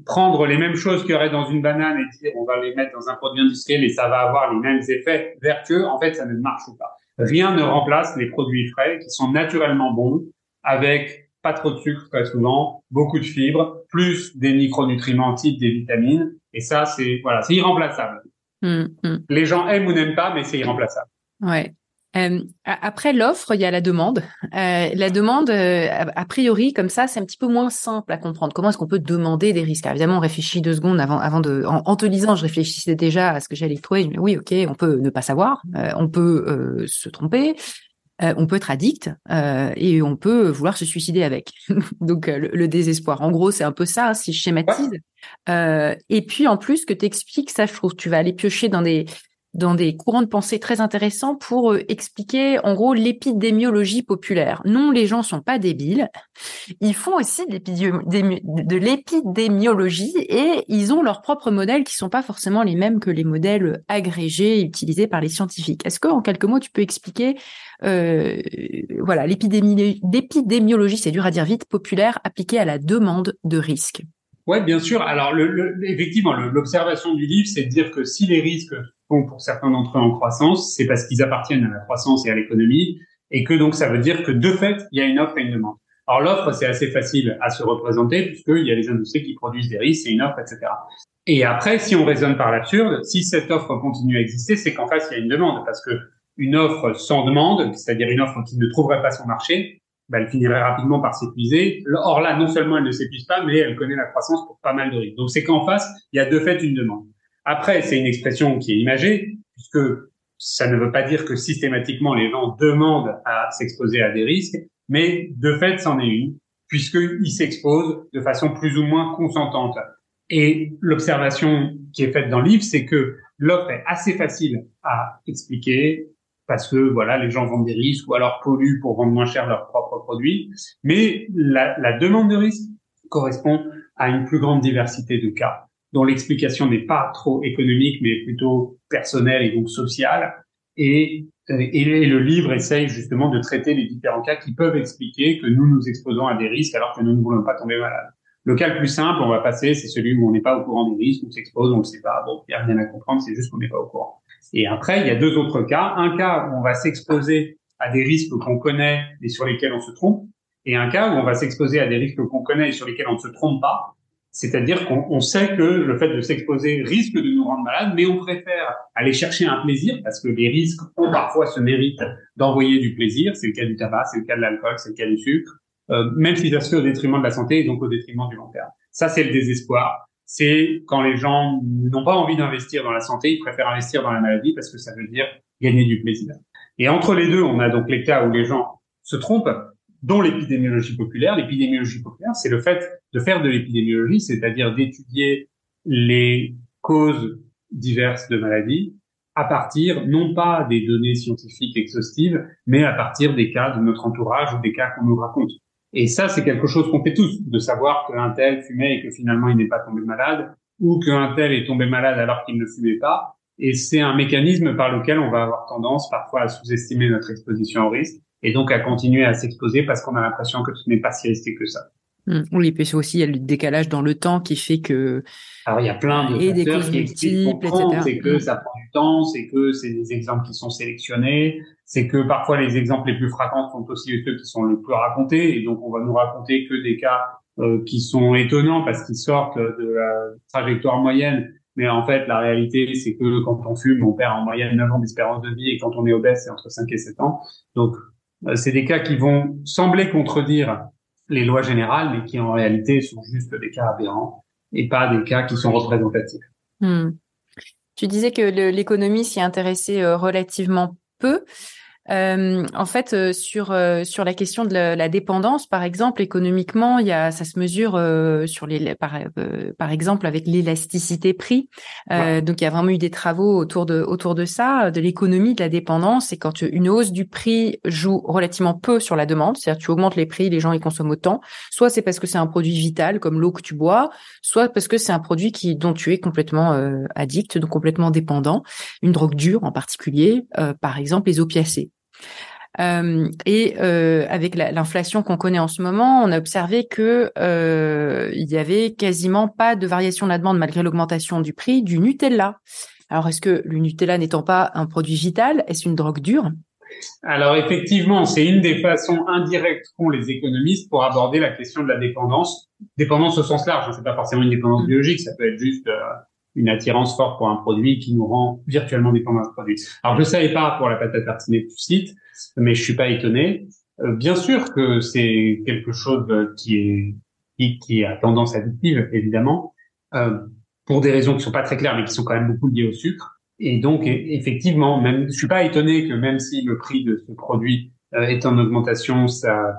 prendre les mêmes choses qu'il y aurait dans une banane et dire on va les mettre dans un produit industriel et ça va avoir les mêmes effets vertueux, en fait, ça ne marche pas. Rien ne remplace les produits frais qui sont naturellement bons avec pas trop de sucre très souvent, beaucoup de fibres, plus des micronutriments type des vitamines. Et ça, c'est voilà, c'est irremplaçable. Mmh, mmh. Les gens aiment ou n'aiment pas, mais c'est irremplaçable. Ouais. Euh, après l'offre, il y a la demande. Euh, la demande, euh, a priori, comme ça, c'est un petit peu moins simple à comprendre. Comment est-ce qu'on peut demander des risques? Évidemment, on réfléchit deux secondes avant, avant de. En, te lisant, je réfléchissais déjà à ce que j'allais trouver. Mais oui, ok, on peut ne pas savoir, on peut se tromper, on peut être addict et on peut vouloir se suicider avec. Donc le, désespoir. En gros, c'est un peu ça, si je schématise. et puis en plus que tu expliques, ça, je trouve, tu vas aller piocher dans des dans des courants de pensée très intéressants pour euh, expliquer en gros l'épidémiologie populaire. Non, les gens sont pas débiles. Ils font aussi de l'épidémiologie et ils ont leurs propres modèles qui sont pas forcément les mêmes que les modèles agrégés utilisés par les scientifiques. Est-ce que en quelques mots tu peux expliquer euh, voilà l'épidémiologie, c'est dur à dire vite, populaire appliquée à la demande de risque? Ouais, bien sûr. Alors, le, effectivement, l'observation du livre, c'est de dire que si les risques pour certains d'entre eux en croissance, c'est parce qu'ils appartiennent à la croissance et à l'économie, et que donc ça veut dire que de fait, il y a une offre et une demande. Alors l'offre, c'est assez facile à se représenter puisqu'il y a les industries qui produisent des risques, et une offre, etc. Et après, si on raisonne par l'absurde, si cette offre continue à exister, c'est qu'en face, il y a une demande, parce que une offre sans demande, c'est-à-dire une offre qui ne trouverait pas son marché, bah, elle finirait rapidement par s'épuiser. Or là, non seulement elle ne s'épuise pas, mais elle connaît la croissance pour pas mal de risques. Donc c'est qu'en face, il y a de fait une demande. Après, c'est une expression qui est imagée, puisque ça ne veut pas dire que systématiquement les gens demandent à s'exposer à des risques, mais de fait, c'en est une, puisqu'ils s'exposent de façon plus ou moins consentante. Et l'observation qui est faite dans le livre, c'est que l'offre est assez facile à expliquer, parce que voilà, les gens vendent des risques ou alors polluent pour vendre moins cher leurs propres produits. Mais la, la demande de risque correspond à une plus grande diversité de cas dont l'explication n'est pas trop économique mais plutôt personnelle et donc sociale. Et, euh, et, le livre essaye justement de traiter les différents cas qui peuvent expliquer que nous nous exposons à des risques alors que nous ne voulons pas tomber malade. Le cas le plus simple, on va passer, c'est celui où on n'est pas au courant des risques, on s'expose, on ne sait pas. Bon, il n'y a rien à comprendre, c'est juste qu'on n'est pas au courant. Et après, il y a deux autres cas. Un cas où on va s'exposer à des risques qu'on connaît et sur lesquels on se trompe, et un cas où on va s'exposer à des risques qu'on connaît et sur lesquels on ne se trompe pas. C'est-à-dire qu'on sait que le fait de s'exposer risque de nous rendre malades, mais on préfère aller chercher un plaisir parce que les risques ont parfois ce mérite d'envoyer du plaisir. C'est le cas du tabac, c'est le cas de l'alcool, c'est le cas du sucre, euh, même si ça se fait au détriment de la santé et donc au détriment du long terme. Ça, c'est le désespoir c'est quand les gens n'ont pas envie d'investir dans la santé, ils préfèrent investir dans la maladie parce que ça veut dire gagner du plaisir. Et entre les deux, on a donc les cas où les gens se trompent, dont l'épidémiologie populaire. L'épidémiologie populaire, c'est le fait de faire de l'épidémiologie, c'est-à-dire d'étudier les causes diverses de maladies à partir non pas des données scientifiques exhaustives, mais à partir des cas de notre entourage ou des cas qu'on nous raconte. Et ça, c'est quelque chose qu'on fait tous, de savoir qu'un tel fumait et que finalement il n'est pas tombé malade, ou qu'un tel est tombé malade alors qu'il ne fumait pas. Et c'est un mécanisme par lequel on va avoir tendance parfois à sous-estimer notre exposition au risque et donc à continuer à s'exposer parce qu'on a l'impression que ce n'est pas si risqué que ça. Mmh. Oui, puis aussi il y a le décalage dans le temps qui fait que alors il y a plein de et des causes multiples, etc. C'est que ça prend du temps, c'est que c'est des exemples qui sont sélectionnés, c'est que parfois les exemples les plus fréquents sont aussi ceux qui sont le plus racontés, et donc on va nous raconter que des cas euh, qui sont étonnants parce qu'ils sortent de la trajectoire moyenne. Mais en fait, la réalité, c'est que quand on fume, on perd en moyenne 9 ans d'espérance de vie, et quand on est obèse, c'est entre 5 et 7 ans. Donc, euh, c'est des cas qui vont sembler contredire les lois générales, mais qui en réalité sont juste des cas aberrants et pas des cas qui sont représentatifs. Hmm. Tu disais que l'économie s'y intéressait euh, relativement peu. Euh, en fait, euh, sur euh, sur la question de la, dépendance, par exemple, économiquement, il y a ça se mesure sur les par par exemple avec l'élasticité prix. Donc, il y a vraiment eu des travaux autour de autour de ça, de l'économie de la dépendance. Et quand une hausse du prix joue relativement peu sur la demande, c'est-à-dire tu augmentes les prix, les gens ils consomment autant. Soit c'est parce que c'est un produit vital comme l'eau que tu bois, soit parce que c'est un produit qui dont tu es complètement addict, donc complètement dépendant. Une drogue dure en particulier, par exemple les opiacés. Euh, et euh, avec l'inflation qu'on connaît en ce moment, on a observé que euh, il y avait quasiment pas de variation de la demande malgré l'augmentation du prix du Nutella. Alors est-ce que le Nutella n'étant pas un produit vital, est-ce une drogue dure? Alors effectivement, c'est une des façons indirectes qu'ont les économistes pour aborder la question de la dépendance. Dépendance au sens large, hein, c'est pas forcément une dépendance mm. biologique, ça peut être juste une attirance forte pour un produit qui nous rend virtuellement dépendants ce produit. Alors je ne savais pas pour la pâte à tartiner tu cites, mais je suis pas étonné. Euh, bien sûr que c'est quelque chose qui est qui, qui a tendance addictive, évidemment, euh, pour des raisons qui sont pas très claires, mais qui sont quand même beaucoup liées au sucre. Et donc effectivement, même je suis pas étonné que même si le prix de ce produit euh, est en augmentation, ça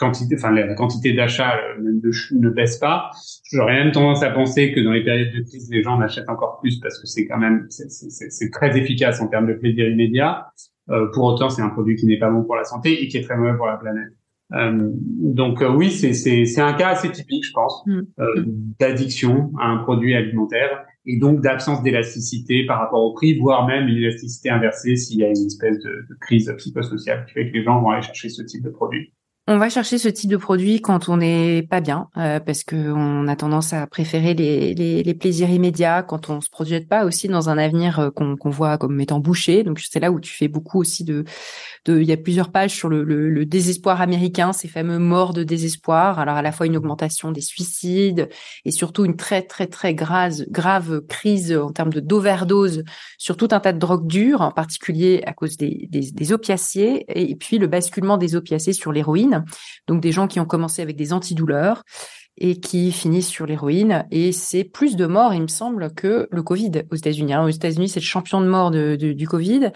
quantité, enfin la quantité d'achat euh, ne, ne, baisse pas. J'aurais même tendance à penser que dans les périodes de crise, les gens en achètent encore plus parce que c'est quand même c'est très efficace en termes de plaisir immédiat. Euh, pour autant, c'est un produit qui n'est pas bon pour la santé et qui est très mauvais pour la planète. Euh, donc euh, oui, c'est un cas assez typique, je pense, mm. euh, d'addiction à un produit alimentaire et donc d'absence d'élasticité par rapport au prix, voire même une élasticité inversée s'il y a une espèce de, de crise psychosociale qui fait que les gens vont aller chercher ce type de produit. On va chercher ce type de produit quand on n'est pas bien, euh, parce que on a tendance à préférer les, les, plaisirs immédiats, quand on se projette pas aussi dans un avenir euh, qu'on voit comme étant bouché. Donc c'est là où tu fais beaucoup aussi de, de il y a plusieurs pages sur le, le, désespoir américain, ces fameux morts de désespoir. Alors à la fois une augmentation des suicides et surtout une très très très grave grave crise en termes de d'overdose sur tout un tas de drogues dures, en particulier à cause des, des, des opiacés, et puis le basculement des opiacés sur l'héroïne. Donc des gens qui ont commencé avec des antidouleurs et qui finissent sur l'héroïne. Et c'est plus de morts, il me semble, que le Covid aux États-Unis. Aux États-Unis, c'est le champion de mort du Covid.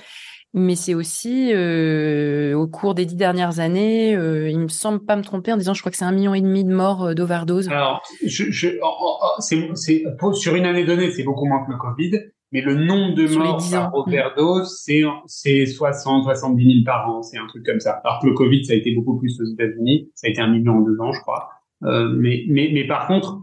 Mais c'est aussi euh, au cours des dix dernières années, euh, il me semble pas me tromper en disant, je crois que c'est un million et demi de morts euh, d'overdose. Alors, je, je, c'est, c'est, sur une année donnée, c'est beaucoup moins que le Covid, mais le nombre de morts par mm. overdose, c'est c'est 60, 70 000 par an, c'est un truc comme ça. Alors que le Covid, ça a été beaucoup plus aux États-Unis, ça a été un million en deux ans, je crois. Euh, mais, mais, mais par contre,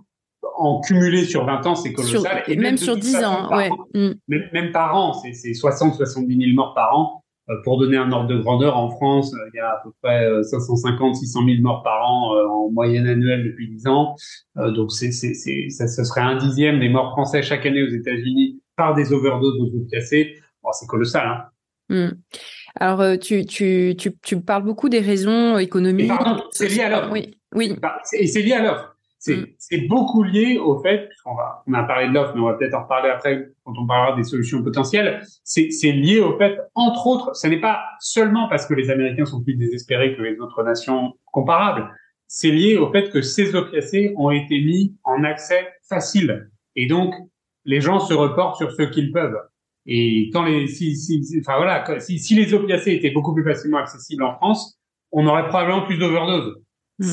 en cumulé sur 20 ans, c'est colossal. et même, sur 10 ans, ouais. Mm. même, par an, c'est 60, 70 000 morts par an. Euh, pour donner un ordre de grandeur, en France, euh, il y a à peu près 550, 600 000 morts par an en moyenne annuelle depuis 10 ans. donc c'est, c'est, c'est, ça, ce serait un dixième des morts français chaque année aux États-Unis par des overdoses d'opiacés. Bon, c'est colossal. Hein. Mm. Alors, tu, tu, tu, tu parles beaucoup des raisons économiques. c'est lié à l'offre. Oui. Oui. Et c'est lié à l'offre. C'est, mm. c'est beaucoup lié au fait, va, on a parlé de l'offre, mais on va peut-être en reparler après quand on parlera des solutions potentielles. C'est, c'est lié au fait, entre autres, ce n'est pas seulement parce que les Américains sont plus désespérés que les autres nations comparables. C'est lié au fait que ces opiacés ont été mis en accès facile. Et donc, les gens se reportent sur ce qu'ils peuvent. Et quand les, si, si, enfin voilà, si, si les opiacés étaient beaucoup plus facilement accessibles en France, on aurait probablement plus d'overdoses. Mm.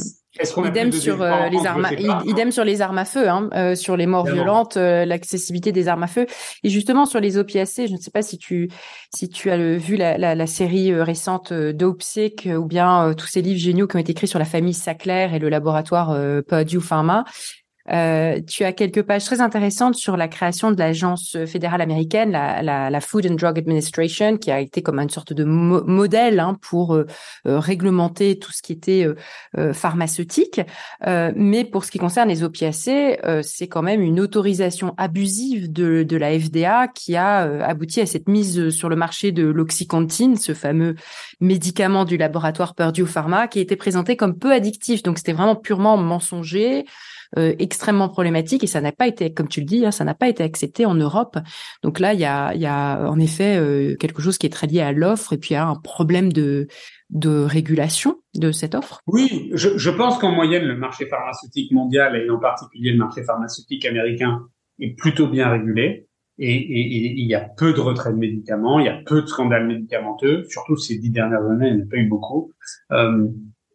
Idem sur euh, les armes, idem sur les armes à feu, hein, euh, sur les morts violentes, euh, l'accessibilité des armes à feu, et justement sur les opiacés. Je ne sais pas si tu si tu as vu la, la, la série récente d'Opsic ou bien tous ces livres géniaux qui ont été écrits sur la famille Sackler et le laboratoire Purdue Pharma. Euh, tu as quelques pages très intéressantes sur la création de l'agence fédérale américaine, la, la, la, Food and Drug Administration, qui a été comme une sorte de modèle hein, pour euh, euh, réglementer tout ce qui était pharmaceutique. mais pour ce qui concerne les opiacés, c'est quand même une autorisation abusive de, de la FDA qui a abouti à cette mise sur le marché de l'oxycontin, ce fameux médicament du laboratoire Purdue Pharma, qui était présenté comme peu addictif. Donc c'était vraiment purement mensonger. Euh, extrêmement problématique et ça n'a pas été, comme tu le dis, hein, ça n'a pas été accepté en Europe. Donc là, il y a, y a en effet euh, quelque chose qui est très lié à l'offre et puis à un problème de de régulation de cette offre Oui, je, je pense qu'en moyenne, le marché pharmaceutique mondial et en particulier le marché pharmaceutique américain est plutôt bien régulé. Et, et, il y a peu de retraits de médicaments, il y a peu de scandales médicamenteux, surtout ces dix dernières années, il n'y en a pas eu beaucoup. Euh,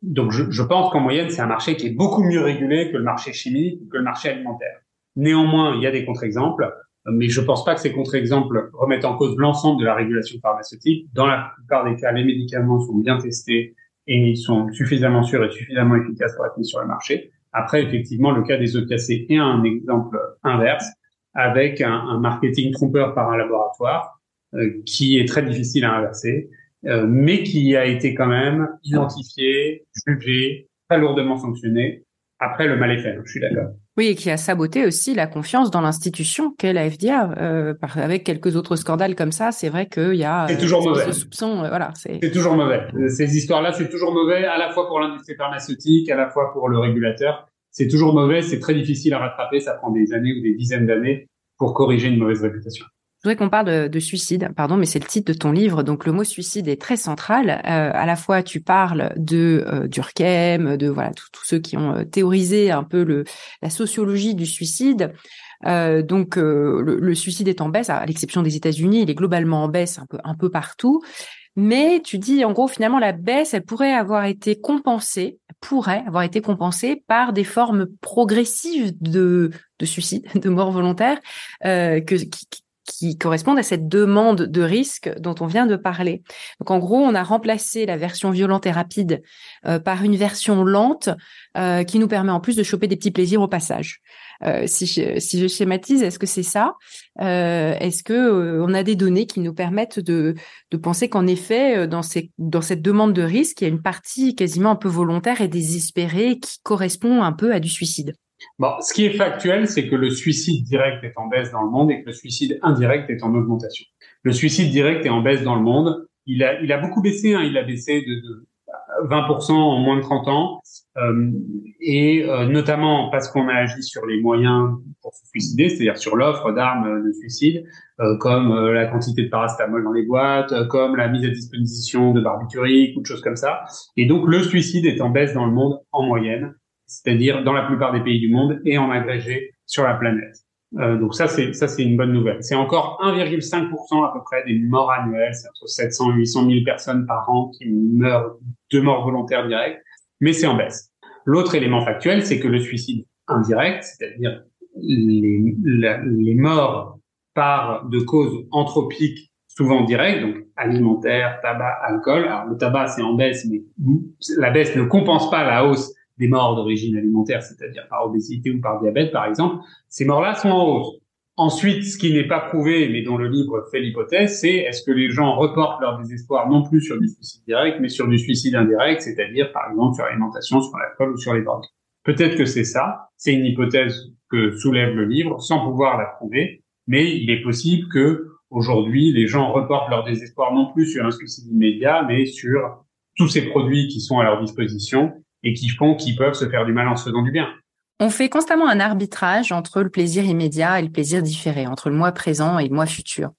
donc je, je pense qu'en moyenne, c'est un marché qui est beaucoup mieux régulé que le marché chimique, que le marché alimentaire. Néanmoins, il y a des contre-exemples, mais je pense pas que ces contre-exemples remettent en cause l'ensemble de la régulation pharmaceutique. Dans la plupart des cas, les médicaments sont bien testés et ils sont suffisamment sûrs et suffisamment efficaces pour être mis sur le marché. Après, effectivement, le cas des opiacés est un exemple inverse, avec un, un marketing trompeur par un laboratoire euh, qui est très difficile à inverser euh, mais qui a été quand même identifié, jugé, très lourdement sanctionné. Après, le mal est fait, je suis d'accord. Oui, et qui a saboté aussi la confiance dans l'institution qu'est la FDA. Euh, avec quelques autres scandales comme ça, c'est vrai qu'il y a c'est toujours mauvais. Euh, voilà, c'est toujours mauvais. Ces histoires-là, c'est toujours mauvais, à la fois pour l'industrie pharmaceutique, à la fois pour le régulateur. C'est toujours mauvais, c'est très difficile à rattraper, ça prend des années ou des dizaines d'années pour corriger une mauvaise réputation. Je voudrais qu'on parle de, suicide, pardon, mais c'est le titre de ton livre, donc le mot suicide est très central. Euh, à la fois, tu parles de euh, Durkheim, de voilà tous ceux qui ont euh, théorisé un peu le la sociologie du suicide. donc le, suicide est en baisse, à l'exception des États-Unis, il est globalement en baisse un peu un peu partout. Mais tu dis en gros finalement la baisse, elle pourrait avoir été compensée, pourrait avoir été compensée par des formes progressives de, de suicide, de mort volontaire, que, qui, qui correspondent à cette demande de risque dont on vient de parler. Donc en gros, on a remplacé la version violente et rapide euh, par une version lente euh, qui nous permet en plus de choper des petits plaisirs au passage. Euh, si, je, si je schématise, est-ce que c'est ça? Est-ce que on a des données qui nous permettent de, de penser qu'en effet, dans, ces, dans cette demande de risque, il y a une partie quasiment un peu volontaire et désespérée qui correspond un peu à du suicide? Bon, ce qui est factuel, c'est que le suicide direct est en baisse dans le monde et que le suicide indirect est en augmentation. Le suicide direct est en baisse dans le monde. Il a, il a beaucoup baissé. Hein, il a baissé de, de 20% en moins de 30 ans, euh, et euh, notamment parce qu'on a agi sur les moyens pour se suicider, c'est-à-dire sur l'offre d'armes de suicide, euh, comme la quantité de parastamol dans les boîtes, comme la mise à disposition de barbituriques ou de choses comme ça. Et donc le suicide est en baisse dans le monde en moyenne, c'est-à-dire dans la plupart des pays du monde et en agrégé sur la planète. Euh, donc ça c'est ça c'est une bonne nouvelle. C'est encore 1,5% à peu près des morts annuelles, c'est entre 700 et 800 000 personnes par an qui meurent de mort volontaire directe, mais c'est en baisse. L'autre élément factuel, c'est que le suicide indirect, c'est-à-dire les, les morts par de causes anthropiques souvent directes, donc alimentaire, tabac, alcool. Alors le tabac c'est en baisse, mais la baisse ne compense pas la hausse des morts d'origine alimentaire, c'est-à-dire par obésité ou par diabète, par exemple, ces morts-là sont en hausse. Ensuite, ce qui n'est pas prouvé, mais dont le livre fait l'hypothèse, c'est est-ce que les gens reportent leur désespoir non plus sur du suicide direct, mais sur du suicide indirect, c'est-à-dire par exemple sur l'alimentation, sur l'alcool ou sur les drogues. Peut-être que c'est ça, c'est une hypothèse que soulève le livre, sans pouvoir la prouver, mais il est possible que aujourd'hui les gens reportent leur désespoir non plus sur un suicide immédiat, mais sur tous ces produits qui sont à leur disposition et qui font qu'ils peuvent se faire du mal en se faisant du bien. On fait constamment un arbitrage entre le plaisir immédiat et le plaisir différé, entre le mois présent et le mois futur.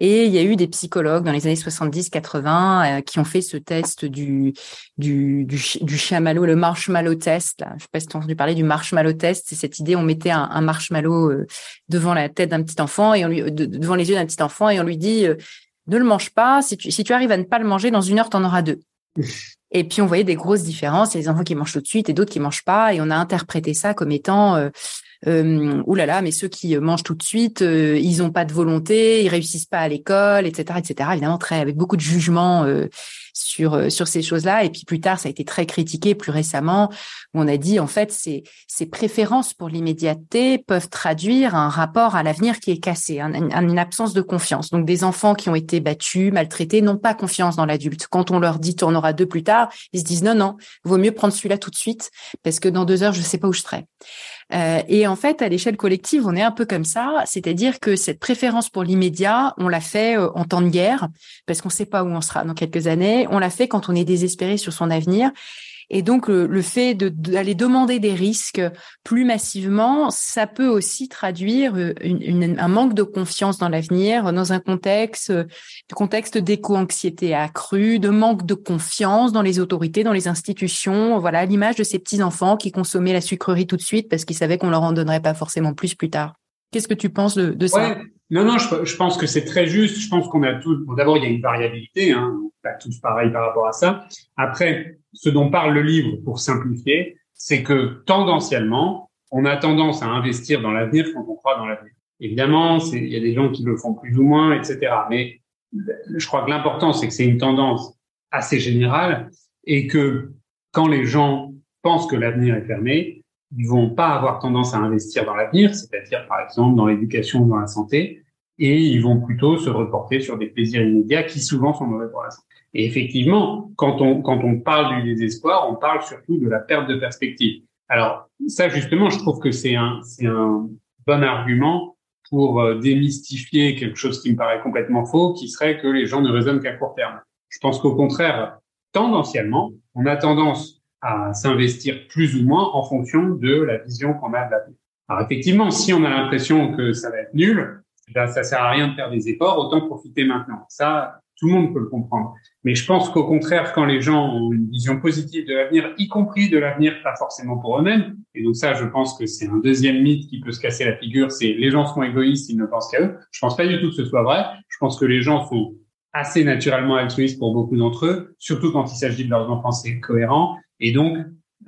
Et il y a eu des psychologues dans les années 70-80 euh, qui ont fait ce test du, du, du, du le marshmallow test. Je sais pas si tu as entendu parler du marshmallow test. C'est cette idée, on mettait un, marshmallow euh, devant la tête d'un petit enfant et lui, devant les yeux d'un petit enfant et on lui dit euh, ne le mange pas. Si tu, si tu arrives à ne pas le manger, dans une heure, tu en auras deux. Et puis on voyait des grosses différences. Il y a des enfants qui mangent tout de suite et d'autres qui mangent pas. Et on a interprété ça comme étant euh, euh, là là, mais ceux qui euh, mangent tout de suite, euh, ils ont pas de volonté, ils réussissent pas à l'école, etc., etc. Évidemment, très avec beaucoup de jugement euh, sur sur ces choses-là. Et puis plus tard, ça a été très critiqué. Plus récemment, où on a dit en fait, ces ces préférences pour l'immédiateté peuvent traduire un rapport à l'avenir qui est cassé, une absence de confiance. Donc des enfants qui ont été battus, maltraités, n'ont pas confiance dans l'adulte. Quand on leur dit tournera deux plus tard, ils se disent non non, vaut mieux prendre celui-là tout de suite parce que dans deux heures, je sais pas où je serai. Euh, et en fait, à l'échelle collective, on est un peu comme ça, c'est-à-dire que cette préférence pour l'immédiat, on l'a fait euh, en temps de guerre, parce qu'on ne sait pas où on sera dans quelques années. On l'a fait quand on est désespéré sur son avenir. Et donc, le, fait d'aller demander des risques plus massivement, ça peut aussi traduire euh, un manque de confiance dans l'avenir, dans un contexte, de contexte d'éco-anxiété accrue, de manque de confiance dans les autorités, dans les institutions. Voilà, l'image de ces petits enfants qui consommaient la sucrerie tout de suite parce qu'ils savaient qu'on leur en donnerait pas forcément plus plus tard. Qu'est-ce que tu penses de, ça? Non, non, je, pense que c'est très juste. Je pense qu'on a tous. Bon, D'abord, il y a une variabilité. Hein, pas tous pareil par rapport à ça. Après, ce dont parle le livre, pour simplifier, c'est que tendanciellement, on a tendance à investir dans l'avenir quand on croit dans l'avenir. Évidemment, il y a des gens qui le font plus ou moins, etc. Mais je crois que l'important, c'est que c'est une tendance assez générale et que quand les gens pensent que l'avenir est fermé, ils vont pas avoir tendance à investir dans l'avenir, c'est-à-dire par exemple dans l'éducation ou dans la santé, et ils vont plutôt se reporter sur des plaisirs immédiats qui souvent sont mauvais pour la santé. Et effectivement, quand on, quand on parle du désespoir, on parle surtout de la perte de perspective. Alors ça, justement, je trouve que c'est un, c'est un bon argument pour euh, démystifier quelque chose qui me paraît complètement faux, qui serait que les gens ne raisonnent qu'à court terme. Je pense qu'au contraire, tendanciellement, on a tendance à s'investir plus ou moins en fonction de la vision qu'on a de la vie. Alors effectivement, si on a l'impression que ça va être nul, ben, ça sert à rien de faire des efforts, autant profiter maintenant. Ça, tout le monde peut le comprendre. Mais je pense qu'au contraire, quand les gens ont une vision positive de l'avenir, y compris de l'avenir pas forcément pour eux-mêmes, et donc ça, je pense que c'est un deuxième mythe qui peut se casser la figure, c'est les gens sont égoïstes, ils ne pensent qu'à eux. Je pense pas du tout que ce soit vrai. Je pense que les gens sont assez naturellement altruistes pour beaucoup d'entre eux, surtout quand il s'agit de leurs enfants, c'est cohérent. Et donc,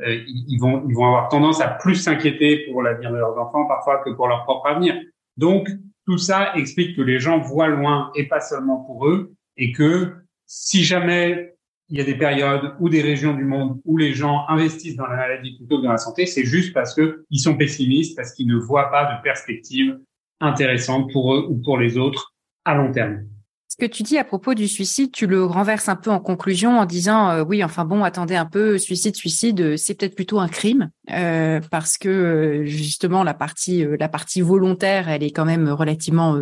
euh, ils vont ils vont avoir tendance à plus s'inquiéter pour l'avenir de leurs enfants parfois que pour leur propre avenir. Donc, tout ça explique que les gens voient loin et pas seulement pour eux et que si jamais il y a des périodes ou des régions du monde où les gens investissent dans la maladie plutôt que dans la santé, c'est juste parce que ils sont pessimistes, parce qu'ils ne voient pas de perspective intéressante pour eux ou pour les autres à long terme. Ce que tu dis à propos du suicide, tu le renverses un peu en conclusion en disant euh, oui, enfin bon, attendez un peu, suicide, suicide, euh, c'est peut-être plutôt un crime euh, parce que justement la partie la partie volontaire, elle est quand même relativement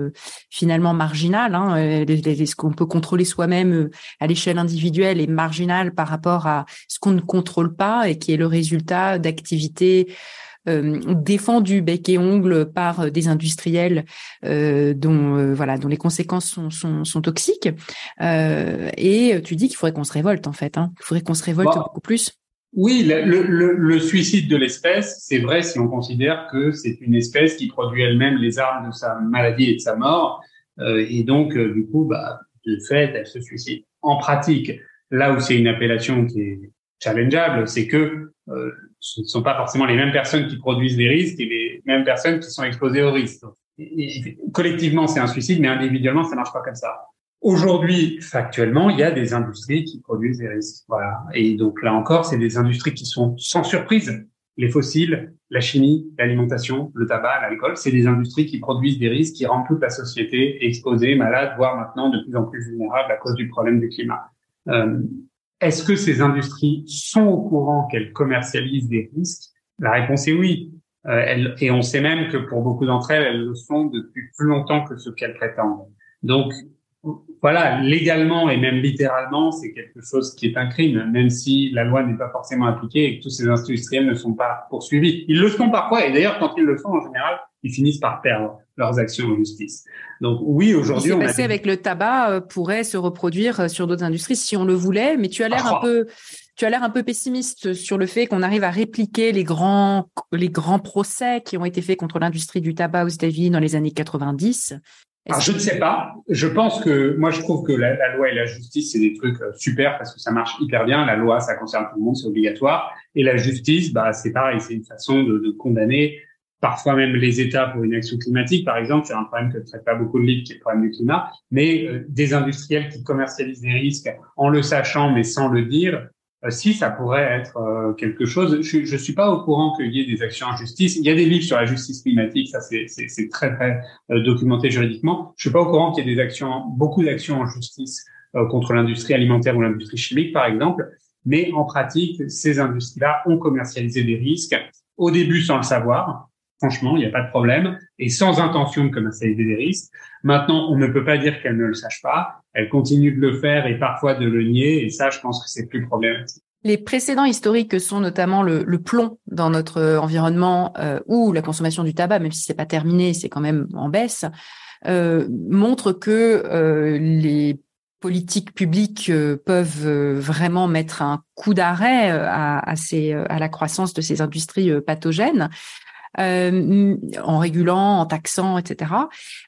finalement marginale. Hein, ce qu'on peut contrôler soi-même à l'échelle individuelle est marginal par rapport à ce qu'on ne contrôle pas et qui est le résultat d'activités euh, défendu bec et ongle par euh, des industriels euh, dont voilà dont les conséquences sont, sont, sont toxiques. et tu dis qu'il faudrait qu'on se révolte en fait. Hein. Il faudrait qu'on se révolte bah, beaucoup plus. Oui, le, le, le suicide de l'espèce, c'est vrai si on considère que c'est une espèce qui produit elle-même les armes de sa maladie et de sa mort, euh, et donc du coup, bah, de fait, elle se suicide. En pratique, là où c'est une appellation qui est challengeable, c'est que euh, ce ne sont pas forcément les mêmes personnes qui produisent des risques et les mêmes personnes qui sont exposées aux risques. collectivement, c'est un suicide, mais individuellement, ça marche pas comme ça. Aujourd'hui, factuellement, il y a des industries qui produisent des risques. Voilà. Et donc là encore, c'est des industries qui sont sans surprise. Les fossiles, la chimie, l'alimentation, le tabac, l'alcool, c'est des industries qui produisent des risques qui rendent toute la société exposée, malade, voire maintenant de plus en plus vulnérable à cause du problème du climat. Euh, est-ce que ces industries sont au courant qu'elles commercialisent des risques? La réponse est oui. Euh, et on sait même que pour beaucoup d'entre elles, elles le sont depuis plus longtemps que ce qu'elles prétendent. Donc voilà, légalement et même littéralement, c'est quelque chose qui est un crime, même si la loi n'est pas forcément appliquée et que tous ces industriels ne sont pas poursuivis. Ils le sont parfois, et d'ailleurs, quand ils le font, en général, ils finissent par perdre leurs actions en justice. Donc oui, aujourd'hui, on passé avec le tabac euh, pourrait se reproduire euh, sur d'autres industries si on le voulait, mais tu as l'air un ah. peu tu as l'air un peu pessimiste sur le fait qu'on arrive à répliquer les grands les grands procès qui ont été faits contre l'industrie du tabac aux États-Unis dans les années 90. Alors, je ne sais pas. Je pense que moi, je trouve que la, la loi et la justice, c'est des trucs euh, super parce que ça marche hyper bien. La loi, ça concerne tout le monde, c'est obligatoire. Et la justice, bah, c'est pareil, c'est une façon de, de, condamner parfois même les États pour une action climatique, par exemple. C'est un problème que ne traite pas beaucoup de livres, qui est le problème du climat. Mais euh, des industriels qui commercialisent des risques en le sachant mais sans le dire, euh, si ça pourrait être euh, quelque chose. Je, je suis pas au courant qu'il y ait des actions en justice. Il y a des livres sur la justice climatique, ça c'est très très euh, documenté juridiquement. Je suis pas au courant qu'il y ait des actions, beaucoup d'actions en justice contre l'industrie alimentaire ou l'industrie chimique, par exemple. Mais en pratique, ces industries-là ont commercialisé des risques au début sans le savoir. Franchement, il n'y a pas de problème et sans intention de commercialiser des risques. Maintenant, on ne peut pas dire qu'elles ne le sachent pas elle continue de le faire et parfois de le nier. Et ça, je pense que c'est plus problématique. Les précédents historiques que sont notamment le, plomb dans notre environnement euh, ou la consommation du tabac, même si c'est pas terminé, c'est quand même en baisse, euh, montrent que euh, les politiques publiques euh, peuvent vraiment mettre un coup d'arrêt à, à la croissance de ces industries pathogènes euh, en régulant, en taxant, etc.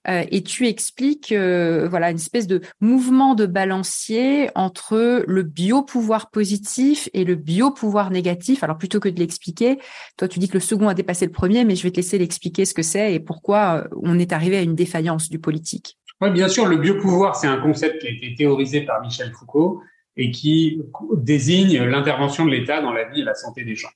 Euh, et tu expliques euh, voilà une espèce de mouvement de balancier entre le biopouvoir positif et le biopouvoir négatif. Alors plutôt que de l'expliquer, toi tu dis que le second a dépassé le premier, mais je vais te laisser l'expliquer ce que c'est et pourquoi on est arrivé à une défaillance du politique. Oui, bien sûr, le biopouvoir, c'est un concept qui a été théorisé par Michel Foucault et qui désigne l'intervention de l'État dans la vie et la santé des gens.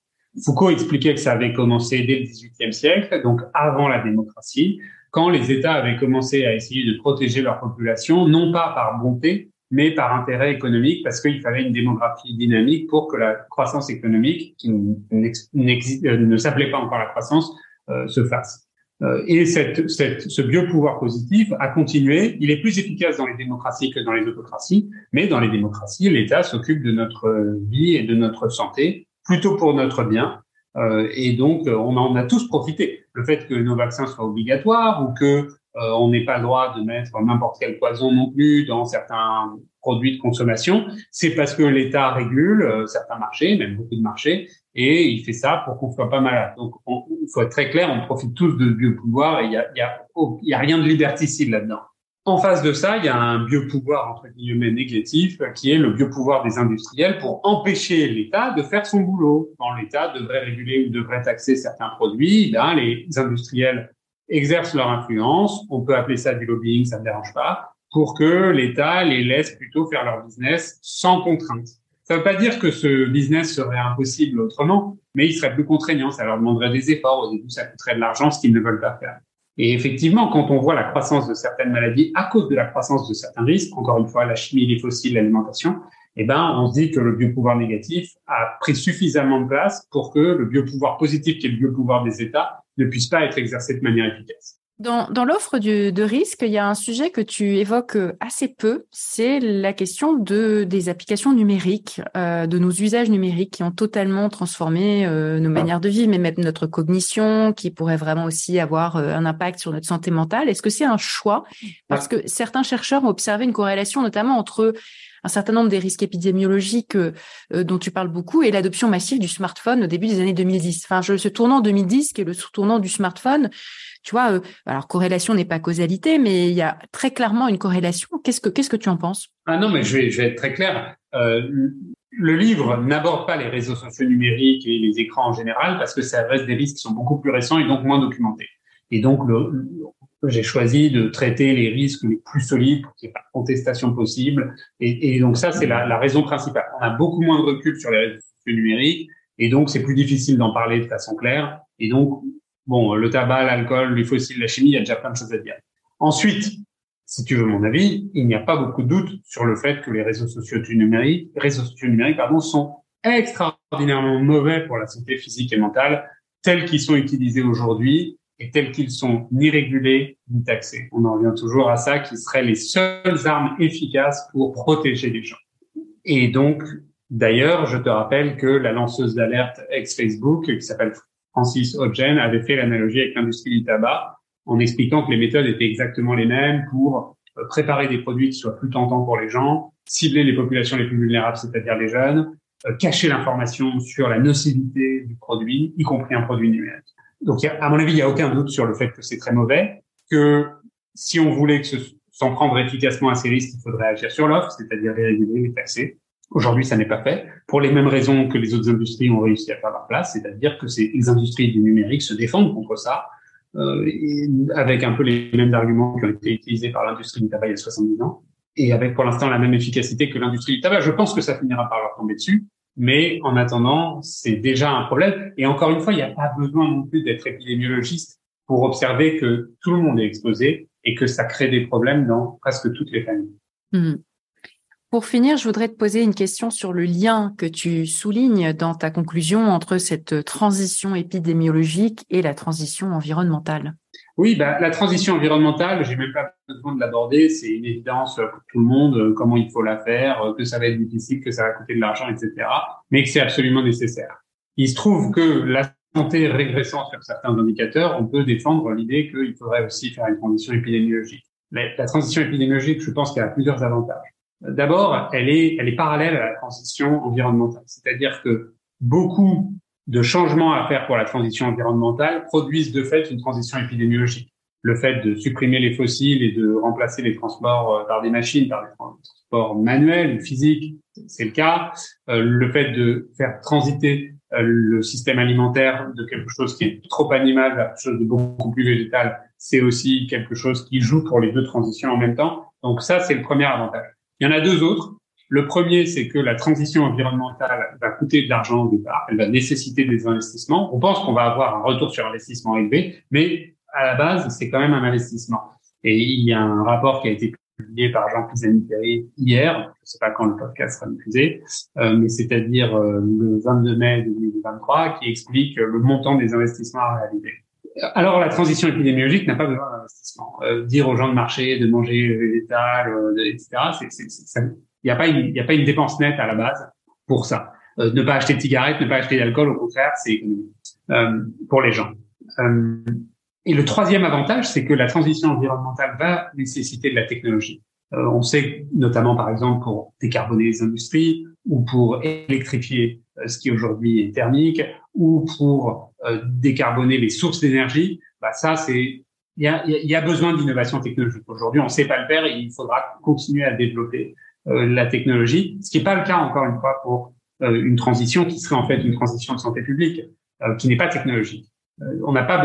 Foucault expliquait que ça avait commencé dès le XVIIIe siècle, donc avant la démocratie, quand les États avaient commencé à essayer de protéger leur population, non pas par bonté, mais par intérêt économique, parce qu'il fallait une démographie dynamique pour que la croissance économique, qui euh, ne s'appelait pas encore la croissance, euh, se fasse. Euh, et cette, cette, ce biopouvoir positif a continué. Il est plus efficace dans les démocraties que dans les autocraties, mais dans les démocraties, l'État s'occupe de notre vie et de notre santé plutôt pour notre bien. Euh, et donc, euh, on en a tous profité. Le fait que nos vaccins soient obligatoires ou que euh, on n'ait pas le droit de mettre n'importe quel poison non plus dans certains produits de consommation, c'est parce que l'État régule euh, certains marchés, même beaucoup de marchés, et il fait ça pour qu'on soit pas malade. Donc, il faut être très clair, on profite tous de biopouvoir et il y a, y, a, y a rien de liberticide là-dedans. En face de ça, il y a un biopouvoir entre guillemets négatif qui est le biopouvoir des industriels pour empêcher l'État de faire son boulot. Quand l'État devrait réguler ou devrait taxer certains produits, là, les industriels exercent leur influence. On peut appeler ça du lobbying, ça ne dérange pas, pour que l'État les laisse plutôt faire leur business sans contrainte. Ça ne veut pas dire que ce business serait impossible autrement, mais il serait plus contraignant. Ça leur demanderait des efforts. Au début, ça coûterait de l'argent, ce qu'ils ne veulent pas faire. Et effectivement, quand on voit la croissance de certaines maladies à cause de la croissance de certains risques, encore une fois, la chimie, les fossiles, l'alimentation, eh ben, on se dit que le biopouvoir négatif a pris suffisamment de place pour que le biopouvoir positif, qui est le biopouvoir des États, ne puisse pas être exercé de manière efficace. Dans, dans l'offre de risque, il y a un sujet que tu évoques assez peu, c'est la question de des applications numériques, euh, de nos usages numériques qui ont totalement transformé euh, nos manières de vivre, mais même notre cognition, qui pourrait vraiment aussi avoir euh, un impact sur notre santé mentale. Est-ce que c'est un choix? Parce que certains chercheurs ont observé une corrélation, notamment entre un certain nombre des risques épidémiologiques euh, euh, dont tu parles beaucoup et l'adoption massive du smartphone au début des années 2010. Enfin, je, ce tournant 2010 qui est le tournant du smartphone, tu vois, euh, alors corrélation n'est pas causalité, mais il y a très clairement une corrélation. Qu'est-ce que qu'est-ce que tu en penses? Ah non, mais je vais, je vais être très clair. Euh, le livre n'aborde pas les réseaux sociaux numériques et les écrans en général parce que ça reste des risques qui sont beaucoup plus récents et donc moins documentés. Et donc, le, j'ai choisi de traiter les risques les plus solides pour qu'il n'y ait pas de contestation possible. Et, et donc ça, c'est la, la, raison principale. On a beaucoup moins de recul sur les réseaux sociaux numériques et donc c'est plus difficile d'en parler de façon claire. Et donc, bon, le tabac, l'alcool, les fossiles, la chimie, il y a déjà plein de choses à dire. Ensuite, si tu veux mon avis, il n'y a pas beaucoup de doute sur le fait que les réseaux sociaux numériques, réseaux sociaux numériques, pardon, sont extraordinairement mauvais pour la santé physique et mentale tels qu'ils sont utilisés aujourd'hui et tels qu'ils sont ni régulés ni taxés. On en revient toujours à ça, qui seraient les seules armes efficaces pour protéger les gens. Et donc, d'ailleurs, je te rappelle que la lanceuse d'alerte ex-Facebook, qui s'appelle Francis Hodgen, avait fait l'analogie avec l'industrie du tabac en expliquant que les méthodes étaient exactement les mêmes pour euh, préparer des produits qui soient plus tentants pour les gens, cibler les populations les plus vulnérables, c'est-à-dire les jeunes, euh, cacher l'information sur la nocivité du produit, y compris un produit numérique. Donc, à mon avis, il n'y a aucun doute sur le fait que c'est très mauvais, que si on voulait que s'en prendre efficacement à ces risques, il faudrait agir sur l'offre, c'est-à-dire les réguler, les taxer. Aujourd'hui, ça n'est pas fait, pour les mêmes raisons que les autres industries ont réussi à faire leur place, c'est-à-dire que ces industries du numérique se défendent contre ça, euh, avec un peu les mêmes arguments qui ont été utilisés par l'industrie du tabac il y a 70 ans, et avec pour l'instant la même efficacité que l'industrie du tabac. Je pense que ça finira par leur tomber dessus, mais en attendant, c'est déjà un problème. Et encore une fois, il n'y a pas besoin non plus d'être épidémiologiste pour observer que tout le monde est exposé et que ça crée des problèmes dans presque toutes les familles. Mmh. Pour finir, je voudrais te poser une question sur le lien que tu soulignes dans ta conclusion entre cette transition épidémiologique et la transition environnementale. Oui, bah, la transition environnementale, j'ai même pas besoin de l'aborder, c'est une évidence pour tout le monde, euh, comment il faut la faire, euh, que ça va être difficile, que ça va coûter de l'argent, etc. Mais que c'est absolument nécessaire. Il se trouve que la santé régressant sur certains indicateurs, on peut défendre l'idée qu'il faudrait aussi faire une transition épidémiologique. Mais la transition épidémiologique, je pense qu'elle a plusieurs avantages. D'abord, elle est, elle est parallèle à la transition environnementale. C'est-à-dire que beaucoup de changements à faire pour la transition environnementale produisent de fait une transition épidémiologique. Le fait de supprimer les fossiles et de remplacer les transports euh, par des machines, par des transports manuels ou physiques, c'est le cas. Euh, le fait de faire transiter euh, le système alimentaire de quelque chose qui est trop animal vers quelque chose de beaucoup plus végétal, c'est aussi quelque chose qui joue pour les deux transitions en même temps. Donc ça, c'est le premier avantage. Il y en a deux autres. Le premier, c'est que la transition environnementale va coûter de l'argent au départ. Elle va nécessiter des investissements. On pense qu'on va avoir un retour sur investissement élevé, mais à la base, c'est quand même un investissement. Et il y a un rapport qui a été publié par Jean Pisani-Ferry hier, je ne sais pas quand le podcast sera diffusé, euh, mais c'est-à-dire euh, le 22 mai 2023, qui explique le montant des investissements à réaliser. Alors, la transition épidémiologique n'a pas besoin d'investissement. Euh, dire aux gens de marcher, de manger végétal, euh, etc., il n'y a pas une, n'y a pas une dépense nette à la base pour ça. Euh, ne pas acheter de cigarettes, ne pas acheter d'alcool, au contraire, c'est économique euh, pour les gens. et le troisième avantage, c'est que la transition environnementale va nécessiter de la technologie. on sait notamment, par exemple, pour décarboner les industries ou pour électrifier ce qui aujourd'hui est thermique ou pour euh, décarboner les sources d'énergie, bah ça c'est il y a, y a, besoin d'innovation technologique. Aujourd'hui, on ne sait pas le faire et il faudra continuer à développer euh, la technologie, ce qui n'est pas le cas encore une fois pour euh, une transition qui serait en fait une transition de santé publique, qui n'est pas technologique. on n'a pas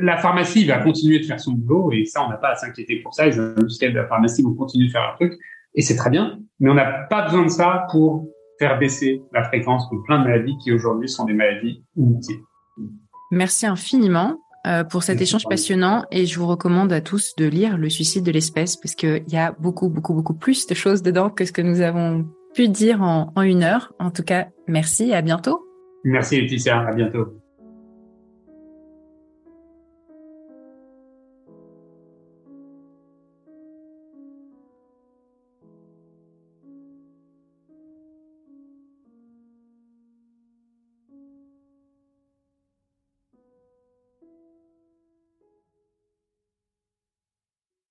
la pharmacie va continuer de faire son boulot et ça on n'a pas à s'inquiéter pour ça. Les industriels de la pharmacie vont continuer de faire leur truc et c'est très bien, mais on n'a pas besoin de ça pour faire baisser la fréquence de plein de maladies qui aujourd'hui sont des maladies inutiles. Merci infiniment. pour cet échange passionnant et je vous recommande à tous de lire Le suicide de l'espèce parce qu'il y a beaucoup, beaucoup, beaucoup plus de choses dedans que ce que nous avons pu dire en, en une heure. En tout cas, merci et à bientôt. Merci Laetitia, à bientôt.